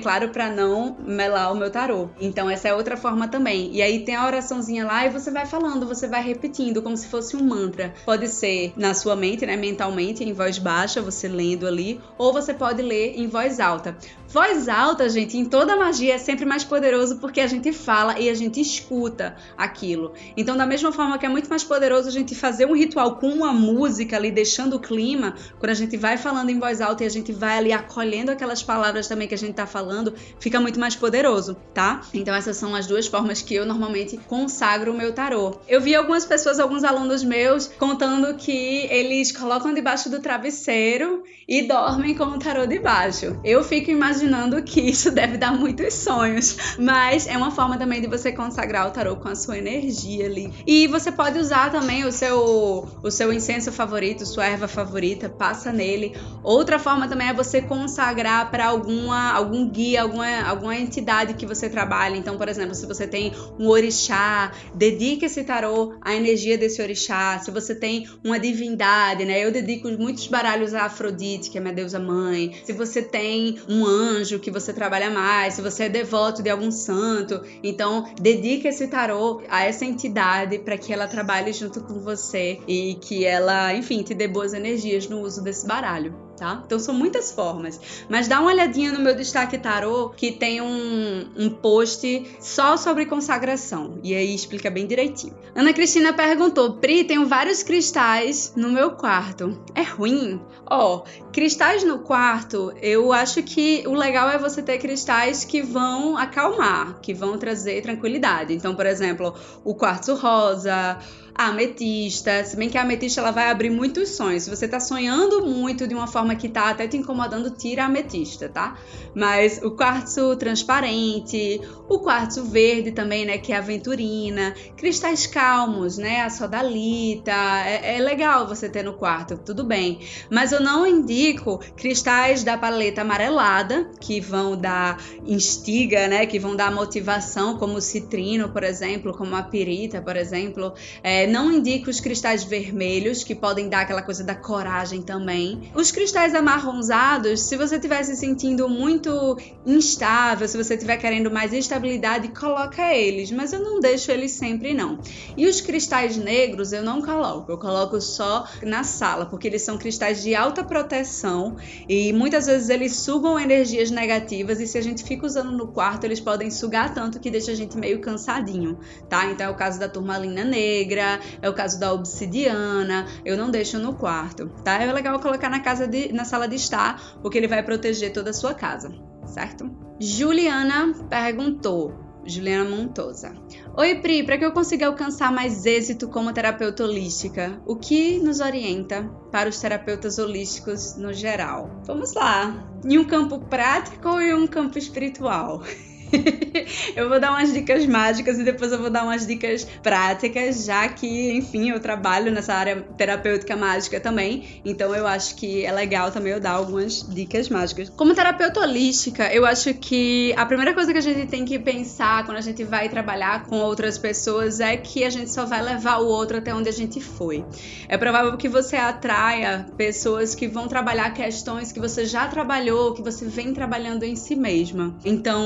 A: claro, para não melar o meu tarô. Então, essa é outra forma também. E aí tem a oraçãozinha lá e você vai falando, você vai repetindo, como se fosse um mantra. Pode ser na sua mente, né, mentalmente, em voz baixa, você lendo ali, ou você pode ler em voz alta. Voz alta, gente, em toda magia é sempre mais poderoso porque a gente fala e a gente escuta aquilo. Então, da mesma forma que é muito mais poderoso a gente fazer um ritual com uma música ali, deixando o clima, quando a gente vai falando em voz alta e a gente vai ali acolhendo aquelas palavras também que a gente tá falando, fica muito mais poderoso, tá? Então, essas são as duas formas que eu normalmente consagro o meu tarô. Eu vi algumas pessoas, alguns alunos meus, contando que eles colocam debaixo do travesseiro e dormem com o tarô debaixo. Eu fico imaginando que isso deve dar muitos sonhos, mas é uma forma também de você consagrar o tarô com a sua energia ali. E você pode usar também o seu o seu incenso favorito, sua erva favorita, passa nele. Outra forma também é você consagrar para alguma algum guia, alguma alguma entidade que você trabalha. Então, por exemplo, se você tem um orixá, dedique esse tarô à energia desse orixá. Se você tem uma divindade, né? Eu dedico muitos baralhos a Afrodite, que é minha deusa mãe. Se você tem um anjo que você trabalha mais, se você é devoto de algum santo, então dedique esse tarô a essa entidade para que ela trabalhe junto com você e que ela, enfim, te dê boas energias no uso desse baralho tá? Então são muitas formas. Mas dá uma olhadinha no meu destaque tarô que tem um, um post só sobre consagração. E aí explica bem direitinho. Ana Cristina perguntou: Pri, tenho vários cristais no meu quarto. É ruim? Ó, oh, cristais no quarto, eu acho que o legal é você ter cristais que vão acalmar, que vão trazer tranquilidade. Então, por exemplo, o quartzo rosa, a ametista, se bem que a ametista ela vai abrir muitos sonhos. Se você tá sonhando muito de uma forma que tá até te incomodando, tira a ametista, tá? Mas o quartzo transparente, o quartzo verde também, né, que é aventurina, cristais calmos, né, a sodalita, é, é legal você ter no quarto, tudo bem. Mas eu não indico cristais da paleta amarelada, que vão dar instiga, né, que vão dar motivação, como o citrino, por exemplo, como a pirita, por exemplo, é, não indica os cristais vermelhos, que podem dar aquela coisa da coragem também. Os cristais amarronzados, se você estiver se sentindo muito instável, se você estiver querendo mais estabilidade, coloca eles, mas eu não deixo eles sempre não. E os cristais negros eu não coloco, eu coloco só na sala, porque eles são cristais de alta proteção e muitas vezes eles sugam energias negativas e se a gente fica usando no quarto, eles podem sugar tanto que deixa a gente meio cansadinho, tá? Então é o caso da turmalina negra, é o caso da obsidiana, eu não deixo no quarto, tá? É legal colocar na casa de, na sala de estar, porque ele vai proteger toda a sua casa, certo? Juliana perguntou. Juliana Montosa. Oi, Pri, para que eu consiga alcançar mais êxito como terapeuta holística, o que nos orienta para os terapeutas holísticos no geral? Vamos lá. Em um campo prático em um campo espiritual? [laughs] [laughs] eu vou dar umas dicas mágicas e depois eu vou dar umas dicas práticas, já que, enfim, eu trabalho nessa área terapêutica mágica também. Então eu acho que é legal também eu dar algumas dicas mágicas. Como terapeuta holística, eu acho que a primeira coisa que a gente tem que pensar quando a gente vai trabalhar com outras pessoas é que a gente só vai levar o outro até onde a gente foi. É provável que você atraia pessoas que vão trabalhar questões que você já trabalhou, que você vem trabalhando em si mesma. Então,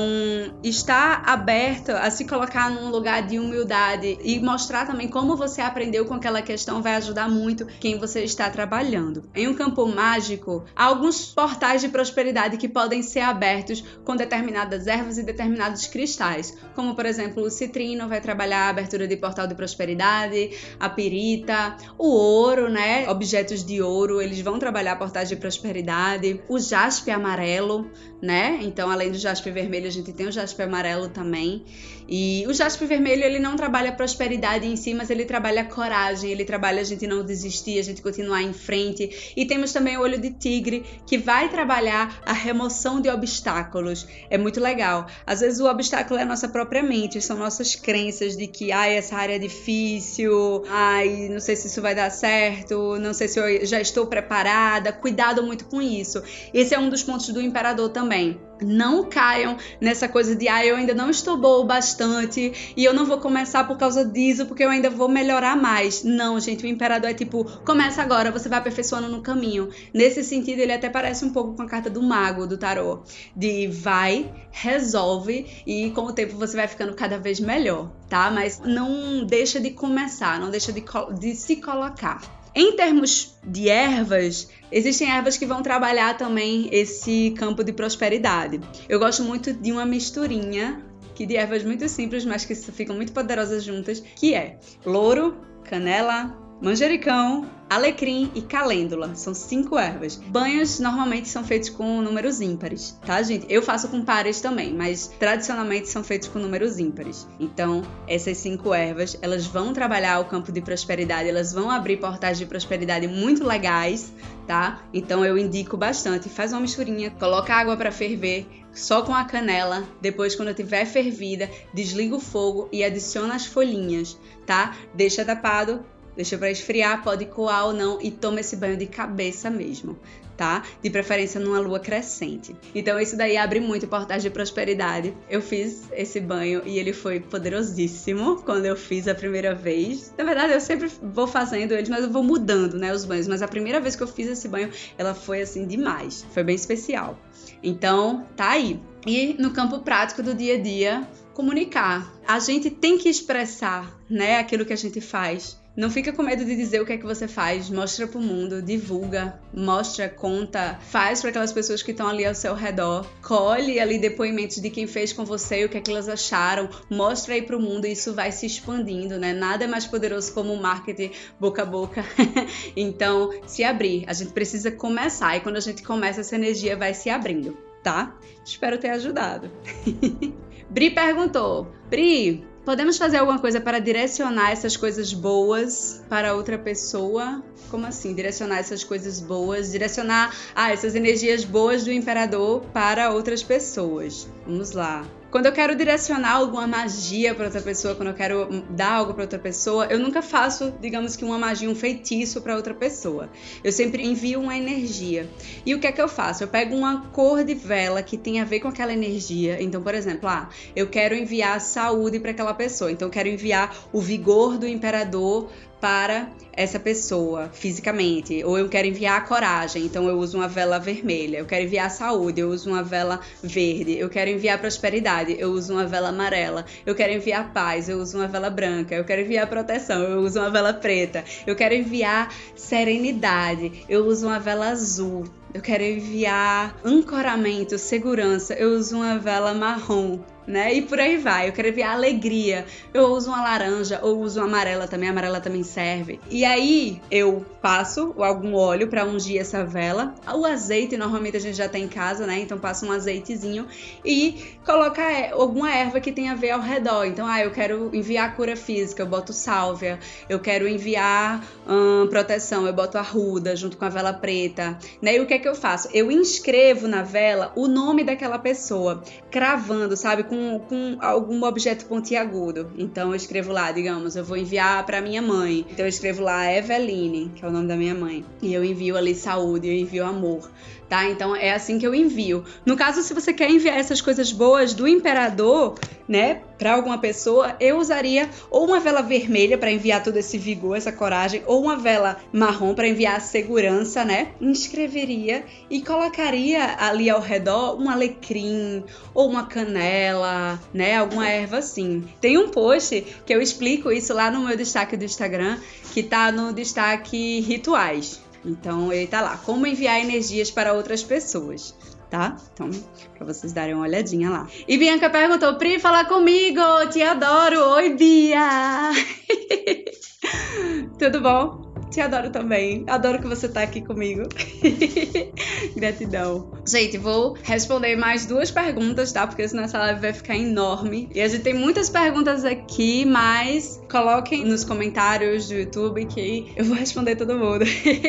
A: estar aberto a se colocar num lugar de humildade e mostrar também como você aprendeu com aquela questão vai ajudar muito quem você está trabalhando. Em um campo mágico, há alguns portais de prosperidade que podem ser abertos com determinadas ervas e determinados cristais, como por exemplo o citrino vai trabalhar a abertura de portal de prosperidade, a pirita, o ouro, né? Objetos de ouro, eles vão trabalhar portais de prosperidade, o jaspe amarelo, né? Então, além do jaspe vermelho, a gente tem o jaspe amarelo também. E o jaspe vermelho, ele não trabalha prosperidade em si, mas ele trabalha coragem, ele trabalha a gente não desistir, a gente continuar em frente. E temos também o olho de tigre, que vai trabalhar a remoção de obstáculos. É muito legal. Às vezes o obstáculo é a nossa própria mente, são nossas crenças de que, ai, essa área é difícil, ai, não sei se isso vai dar certo, não sei se eu já estou preparada. Cuidado muito com isso. Esse é um dos pontos do imperador também não caiam nessa coisa de ah, eu ainda não estou boa o bastante e eu não vou começar por causa disso, porque eu ainda vou melhorar mais. Não, gente, o imperador é tipo, começa agora, você vai aperfeiçoando no caminho. Nesse sentido, ele até parece um pouco com a carta do mago do tarô, de vai, resolve e com o tempo você vai ficando cada vez melhor, tá? Mas não deixa de começar, não deixa de, de se colocar. Em termos de ervas, existem ervas que vão trabalhar também esse campo de prosperidade. Eu gosto muito de uma misturinha que de ervas muito simples, mas que ficam muito poderosas juntas, que é louro, canela, manjericão, alecrim e calêndula. São cinco ervas. Banhos normalmente são feitos com números ímpares, tá, gente? Eu faço com pares também, mas tradicionalmente são feitos com números ímpares. Então, essas cinco ervas, elas vão trabalhar o campo de prosperidade, elas vão abrir portais de prosperidade muito legais, tá? Então eu indico bastante. Faz uma misturinha, coloca água para ferver, só com a canela. Depois, quando tiver fervida, desliga o fogo e adiciona as folhinhas, tá? Deixa tapado Deixa para esfriar, pode coar ou não e toma esse banho de cabeça mesmo, tá? De preferência numa lua crescente. Então isso daí abre muito portais de prosperidade. Eu fiz esse banho e ele foi poderosíssimo quando eu fiz a primeira vez. Na verdade, eu sempre vou fazendo eles, mas eu vou mudando, né, os banhos, mas a primeira vez que eu fiz esse banho, ela foi assim demais. Foi bem especial. Então, tá aí. E no campo prático do dia a dia, comunicar. A gente tem que expressar, né, aquilo que a gente faz Não fica com medo de dizer o que é que você faz, mostra pro mundo, divulga, mostra, conta, faz para aquelas pessoas que estão ali ao seu redor, colhe ali depoimentos de quem fez com você e o que é que elas acharam, mostra aí pro mundo e isso vai se expandindo, né? Nada é mais poderoso como o marketing boca a boca. [laughs] então, se abrir, a gente precisa começar e quando a gente começa essa energia vai se abrindo, tá? Espero ter ajudado. [laughs] Bri perguntou: Bri, Podemos fazer alguma coisa para direcionar essas coisas boas para outra pessoa? Como assim? Direcionar essas coisas boas, direcionar ah, essas energias boas do imperador para outras pessoas. Vamos lá. Quando eu quero direcionar alguma magia para outra pessoa, quando eu quero dar algo para outra pessoa, eu nunca faço, digamos que uma magia, um feitiço para outra pessoa. Eu sempre envio uma energia. E o que é que eu faço? Eu pego uma cor de vela que tem a ver com aquela energia. Então, por exemplo, ah, eu quero enviar saúde para aquela pessoa. Então, eu quero enviar o vigor do imperador para essa pessoa fisicamente, ou eu quero enviar a coragem, então eu uso uma vela vermelha. Eu quero enviar a saúde, eu uso uma vela verde. Eu quero enviar prosperidade, eu uso uma vela amarela. Eu quero enviar paz, eu uso uma vela branca. Eu quero enviar proteção, eu uso uma vela preta. Eu quero enviar serenidade, eu uso uma vela azul. Eu quero enviar ancoramento, segurança, eu uso uma vela marrom né? E por aí vai. Eu quero enviar alegria. Eu uso uma laranja ou uso uma amarela também. A amarela também serve. E aí eu passo algum óleo para ungir essa vela. O azeite normalmente a gente já tem em casa, né? Então passo um azeitezinho e coloca alguma erva que tenha a ver ao redor. Então, ah, eu quero enviar cura física, eu boto sálvia. Eu quero enviar hum, proteção, eu boto arruda junto com a vela preta. Né? E o que é que eu faço? Eu inscrevo na vela o nome daquela pessoa, cravando, sabe? Com, com algum objeto pontiagudo. Então eu escrevo lá, digamos, eu vou enviar para minha mãe. Então eu escrevo lá Eveline, que é o nome da minha mãe. E eu envio ali saúde, eu envio amor tá? Então é assim que eu envio. No caso, se você quer enviar essas coisas boas do imperador, né, para alguma pessoa, eu usaria ou uma vela vermelha para enviar todo esse vigor, essa coragem, ou uma vela marrom para enviar a segurança, né? Inscreveria e colocaria ali ao redor um alecrim ou uma canela, né, alguma erva assim. Tem um post que eu explico isso lá no meu destaque do Instagram, que tá no destaque rituais. Então ele tá lá, como enviar energias para outras pessoas, tá? Então, para vocês darem uma olhadinha lá. E Bianca perguntou: "Pri, fala comigo, te adoro". Oi, Bia. [laughs] Tudo bom? Te adoro também. Adoro que você tá aqui comigo. [laughs] Gratidão. Gente, vou responder mais duas perguntas, tá? Porque senão essa live vai ficar enorme. E a gente tem muitas perguntas aqui, mas coloquem nos comentários do YouTube que eu vou responder todo mundo.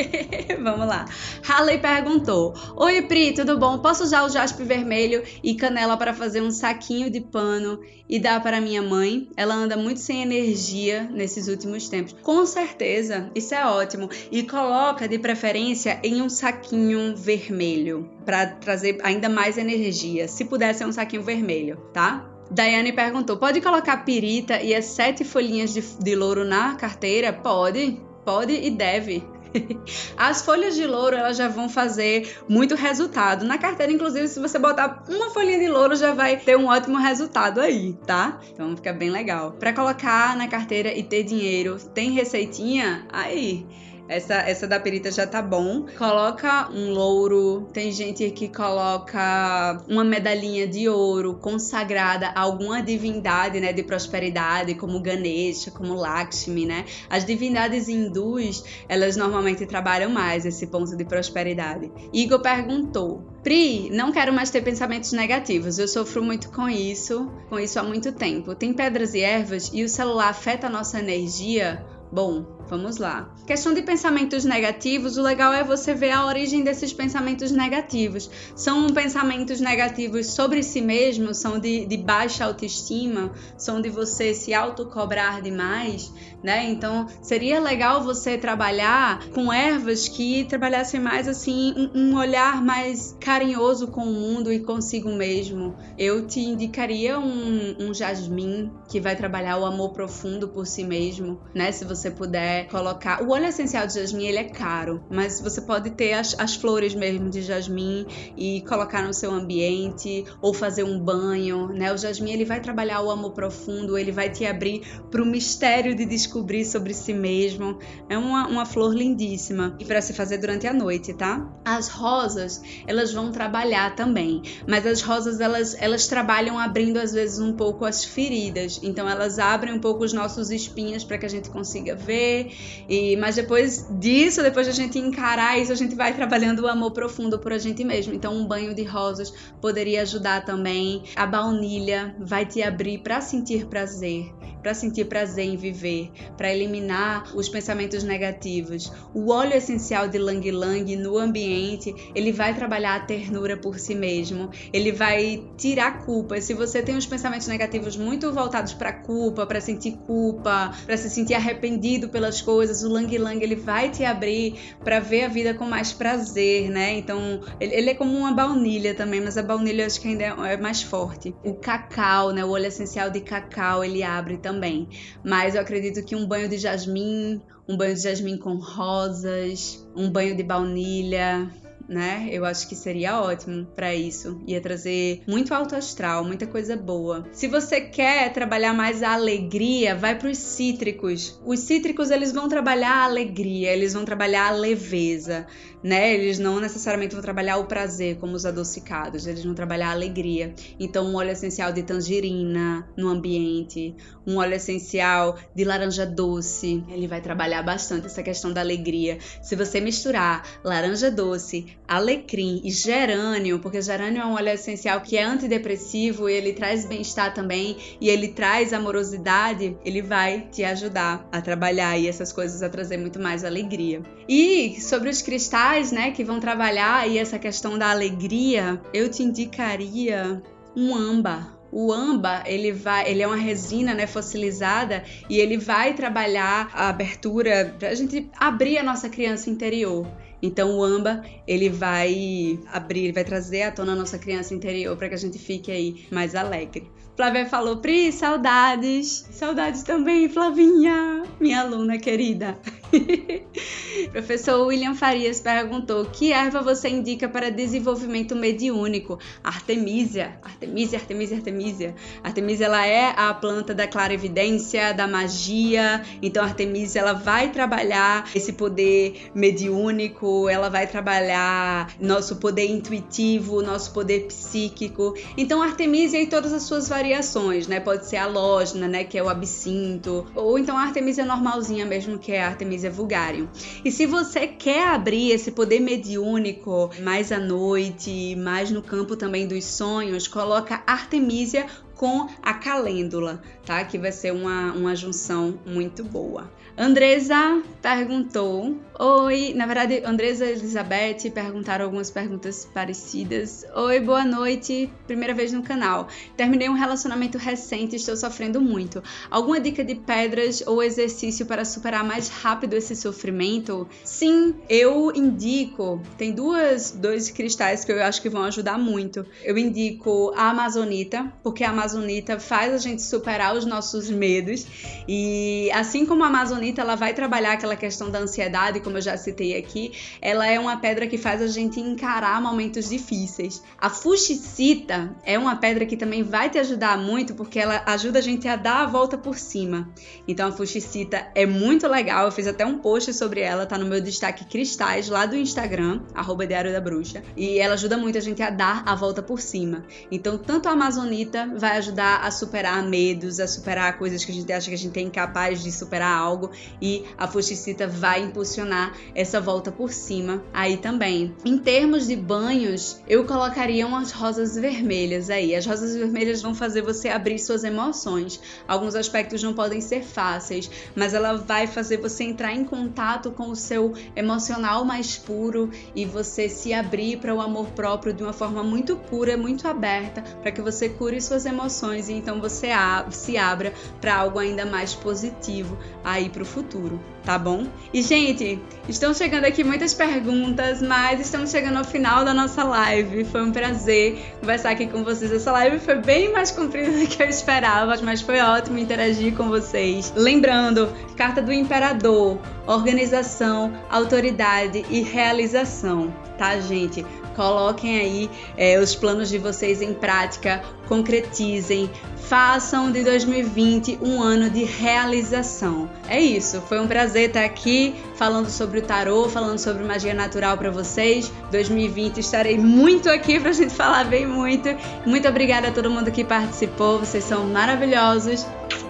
A: [laughs] Vamos lá. Halley perguntou: Oi, Pri, tudo bom? Posso usar o jaspe vermelho e canela para fazer um saquinho de pano e dar para minha mãe? Ela anda muito sem energia nesses últimos tempos. Com certeza, isso é ótimo ótimo. E coloca de preferência em um saquinho vermelho para trazer ainda mais energia. Se puder ser um saquinho vermelho, tá? Daiane perguntou: pode colocar pirita e as sete folhinhas de, de louro na carteira? Pode, pode e deve. [laughs] As folhas de louro elas já vão fazer muito resultado. Na carteira, inclusive, se você botar uma folhinha de louro, já vai ter um ótimo resultado aí, tá? Então fica bem legal. Para colocar na carteira e ter dinheiro, tem receitinha? Aí essa, essa da perita já tá bom. Coloca um louro. Tem gente que coloca uma medalhinha de ouro consagrada a alguma divindade, né, de prosperidade, como Ganesha, como Lakshmi, né? As divindades hindus, elas normalmente trabalham mais esse ponto de prosperidade. Igor perguntou: Pri, não quero mais ter pensamentos negativos. Eu sofro muito com isso, com isso há muito tempo. Tem pedras e ervas e o celular afeta a nossa energia? Bom, Vamos lá. Questão de pensamentos negativos, o legal é você ver a origem desses pensamentos negativos. São pensamentos negativos sobre si mesmo, são de, de baixa autoestima, são de você se autocobrar demais, né? Então seria legal você trabalhar com ervas que trabalhassem mais assim, um, um olhar mais carinhoso com o mundo e consigo mesmo. Eu te indicaria um, um jasmim que vai trabalhar o amor profundo por si mesmo, né? Se você puder quiser colocar. O óleo essencial de jasmim ele é caro, mas você pode ter as, as flores mesmo de jasmim e colocar no seu ambiente ou fazer um banho, né? O jasmim ele vai trabalhar o amor profundo, ele vai te abrir para o mistério de descobrir sobre si mesmo. É uma, uma flor lindíssima e para se fazer durante a noite, tá? As rosas elas vão trabalhar também, mas as rosas elas elas trabalham abrindo às vezes um pouco as feridas, então elas abrem um pouco os nossos espinhos para que a gente consiga ver e mas depois disso, depois de a gente encarar isso, a gente vai trabalhando o amor profundo por a gente mesmo. Então um banho de rosas poderia ajudar também. A baunilha vai te abrir para sentir prazer, para sentir prazer em viver, para eliminar os pensamentos negativos. O óleo essencial de Lang Lang no ambiente, ele vai trabalhar a ternura por si mesmo. Ele vai tirar culpa. Se você tem os pensamentos negativos muito voltados para culpa, para sentir culpa, para se sentir arrependido pelas coisas, o Lang Lang ele vai te abrir para ver a vida com mais prazer, né? Então, ele, ele é como uma baunilha também, mas a baunilha eu acho que ainda é, é mais forte. O cacau, né? O óleo essencial de cacau, ele abre também. Mas eu acredito que um banho de jasmim, um banho de jasmim com rosas, um banho de baunilha, né? Eu acho que seria ótimo para isso. Ia trazer muito alto astral, muita coisa boa. Se você quer trabalhar mais a alegria, vai para os cítricos. Os cítricos eles vão trabalhar a alegria, eles vão trabalhar a leveza, né? Eles não necessariamente vão trabalhar o prazer como os adocicados, eles vão trabalhar a alegria. Então, um óleo essencial de tangerina no ambiente, um óleo essencial de laranja doce, ele vai trabalhar bastante essa questão da alegria. Se você misturar laranja doce, alecrim e gerânio, porque gerânio é um óleo essencial que é antidepressivo e ele traz bem-estar também e ele traz amorosidade, ele vai te ajudar a trabalhar essas coisas a trazer muito mais alegria. E sobre os cristais, né, que vão trabalhar aí essa questão da alegria, eu te indicaria um âmbar o amba, ele vai, ele é uma resina, né, fossilizada e ele vai trabalhar a abertura a gente abrir a nossa criança interior. Então o amba, ele vai abrir, vai trazer à tona a nossa criança interior para que a gente fique aí mais alegre. Flávia falou, Pri, saudades. Saudades também, Flavinha, minha aluna querida. [laughs] Professor William Farias perguntou: que erva você indica para desenvolvimento mediúnico? Artemisia, Artemisia, Artemisia, Artemisia. Artemisia ela é a planta da clarividência, da magia. Então Artemisia ela vai trabalhar esse poder mediúnico, ela vai trabalhar nosso poder intuitivo, nosso poder psíquico. Então Artemisia e todas as suas variações, né? Pode ser a lógina, né, que é o absinto, ou então a Artemisia normalzinha mesmo, que é a Artemisia Artemisia vulgarium. E se você quer abrir esse poder mediúnico mais à noite, mais no campo também dos sonhos, coloca Artemisia com a calêndula, tá? Que vai ser uma, uma junção muito boa. Andresa perguntou: Oi, na verdade, Andresa e Elizabeth perguntaram algumas perguntas parecidas. Oi, boa noite, primeira vez no canal. Terminei um relacionamento recente e estou sofrendo muito. Alguma dica de pedras ou exercício para superar mais rápido esse sofrimento? Sim, eu indico. Tem duas, dois cristais que eu acho que vão ajudar muito. Eu indico a Amazonita, porque a Amazonita faz a gente superar os nossos medos e assim como a Amazonita amazonita ela vai trabalhar aquela questão da ansiedade, como eu já citei aqui. Ela é uma pedra que faz a gente encarar momentos difíceis. A fuxicita é uma pedra que também vai te ajudar muito porque ela ajuda a gente a dar a volta por cima. Então a fuxicita é muito legal. Eu fiz até um post sobre ela, tá no meu destaque cristais lá do Instagram, arroba Diário da Bruxa. E ela ajuda muito a gente a dar a volta por cima. Então, tanto a amazonita vai ajudar a superar medos, a superar coisas que a gente acha que a gente é incapaz de superar algo e a fuxicita vai impulsionar essa volta por cima aí também. Em termos de banhos, eu colocaria umas rosas vermelhas aí. As rosas vermelhas vão fazer você abrir suas emoções. Alguns aspectos não podem ser fáceis, mas ela vai fazer você entrar em contato com o seu emocional mais puro e você se abrir para o amor próprio de uma forma muito pura, muito aberta, para que você cure suas emoções e então você se abra para algo ainda mais positivo aí para o futuro, tá bom? E gente, estão chegando aqui muitas perguntas, mas estamos chegando ao final da nossa live. Foi um prazer conversar aqui com vocês. Essa live foi bem mais comprida do que eu esperava, mas foi ótimo interagir com vocês. Lembrando, carta do imperador, organização, autoridade e realização, tá, gente? Coloquem aí é, os planos de vocês em prática, concretizem, façam de 2020 um ano de realização. É isso, foi um prazer estar aqui falando sobre o tarô, falando sobre magia natural para vocês. 2020 estarei muito aqui para a gente falar bem muito. Muito obrigada a todo mundo que participou, vocês são maravilhosos.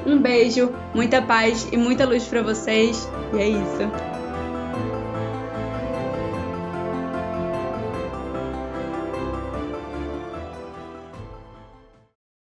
A: Um beijo, muita paz e muita luz para vocês. E é isso.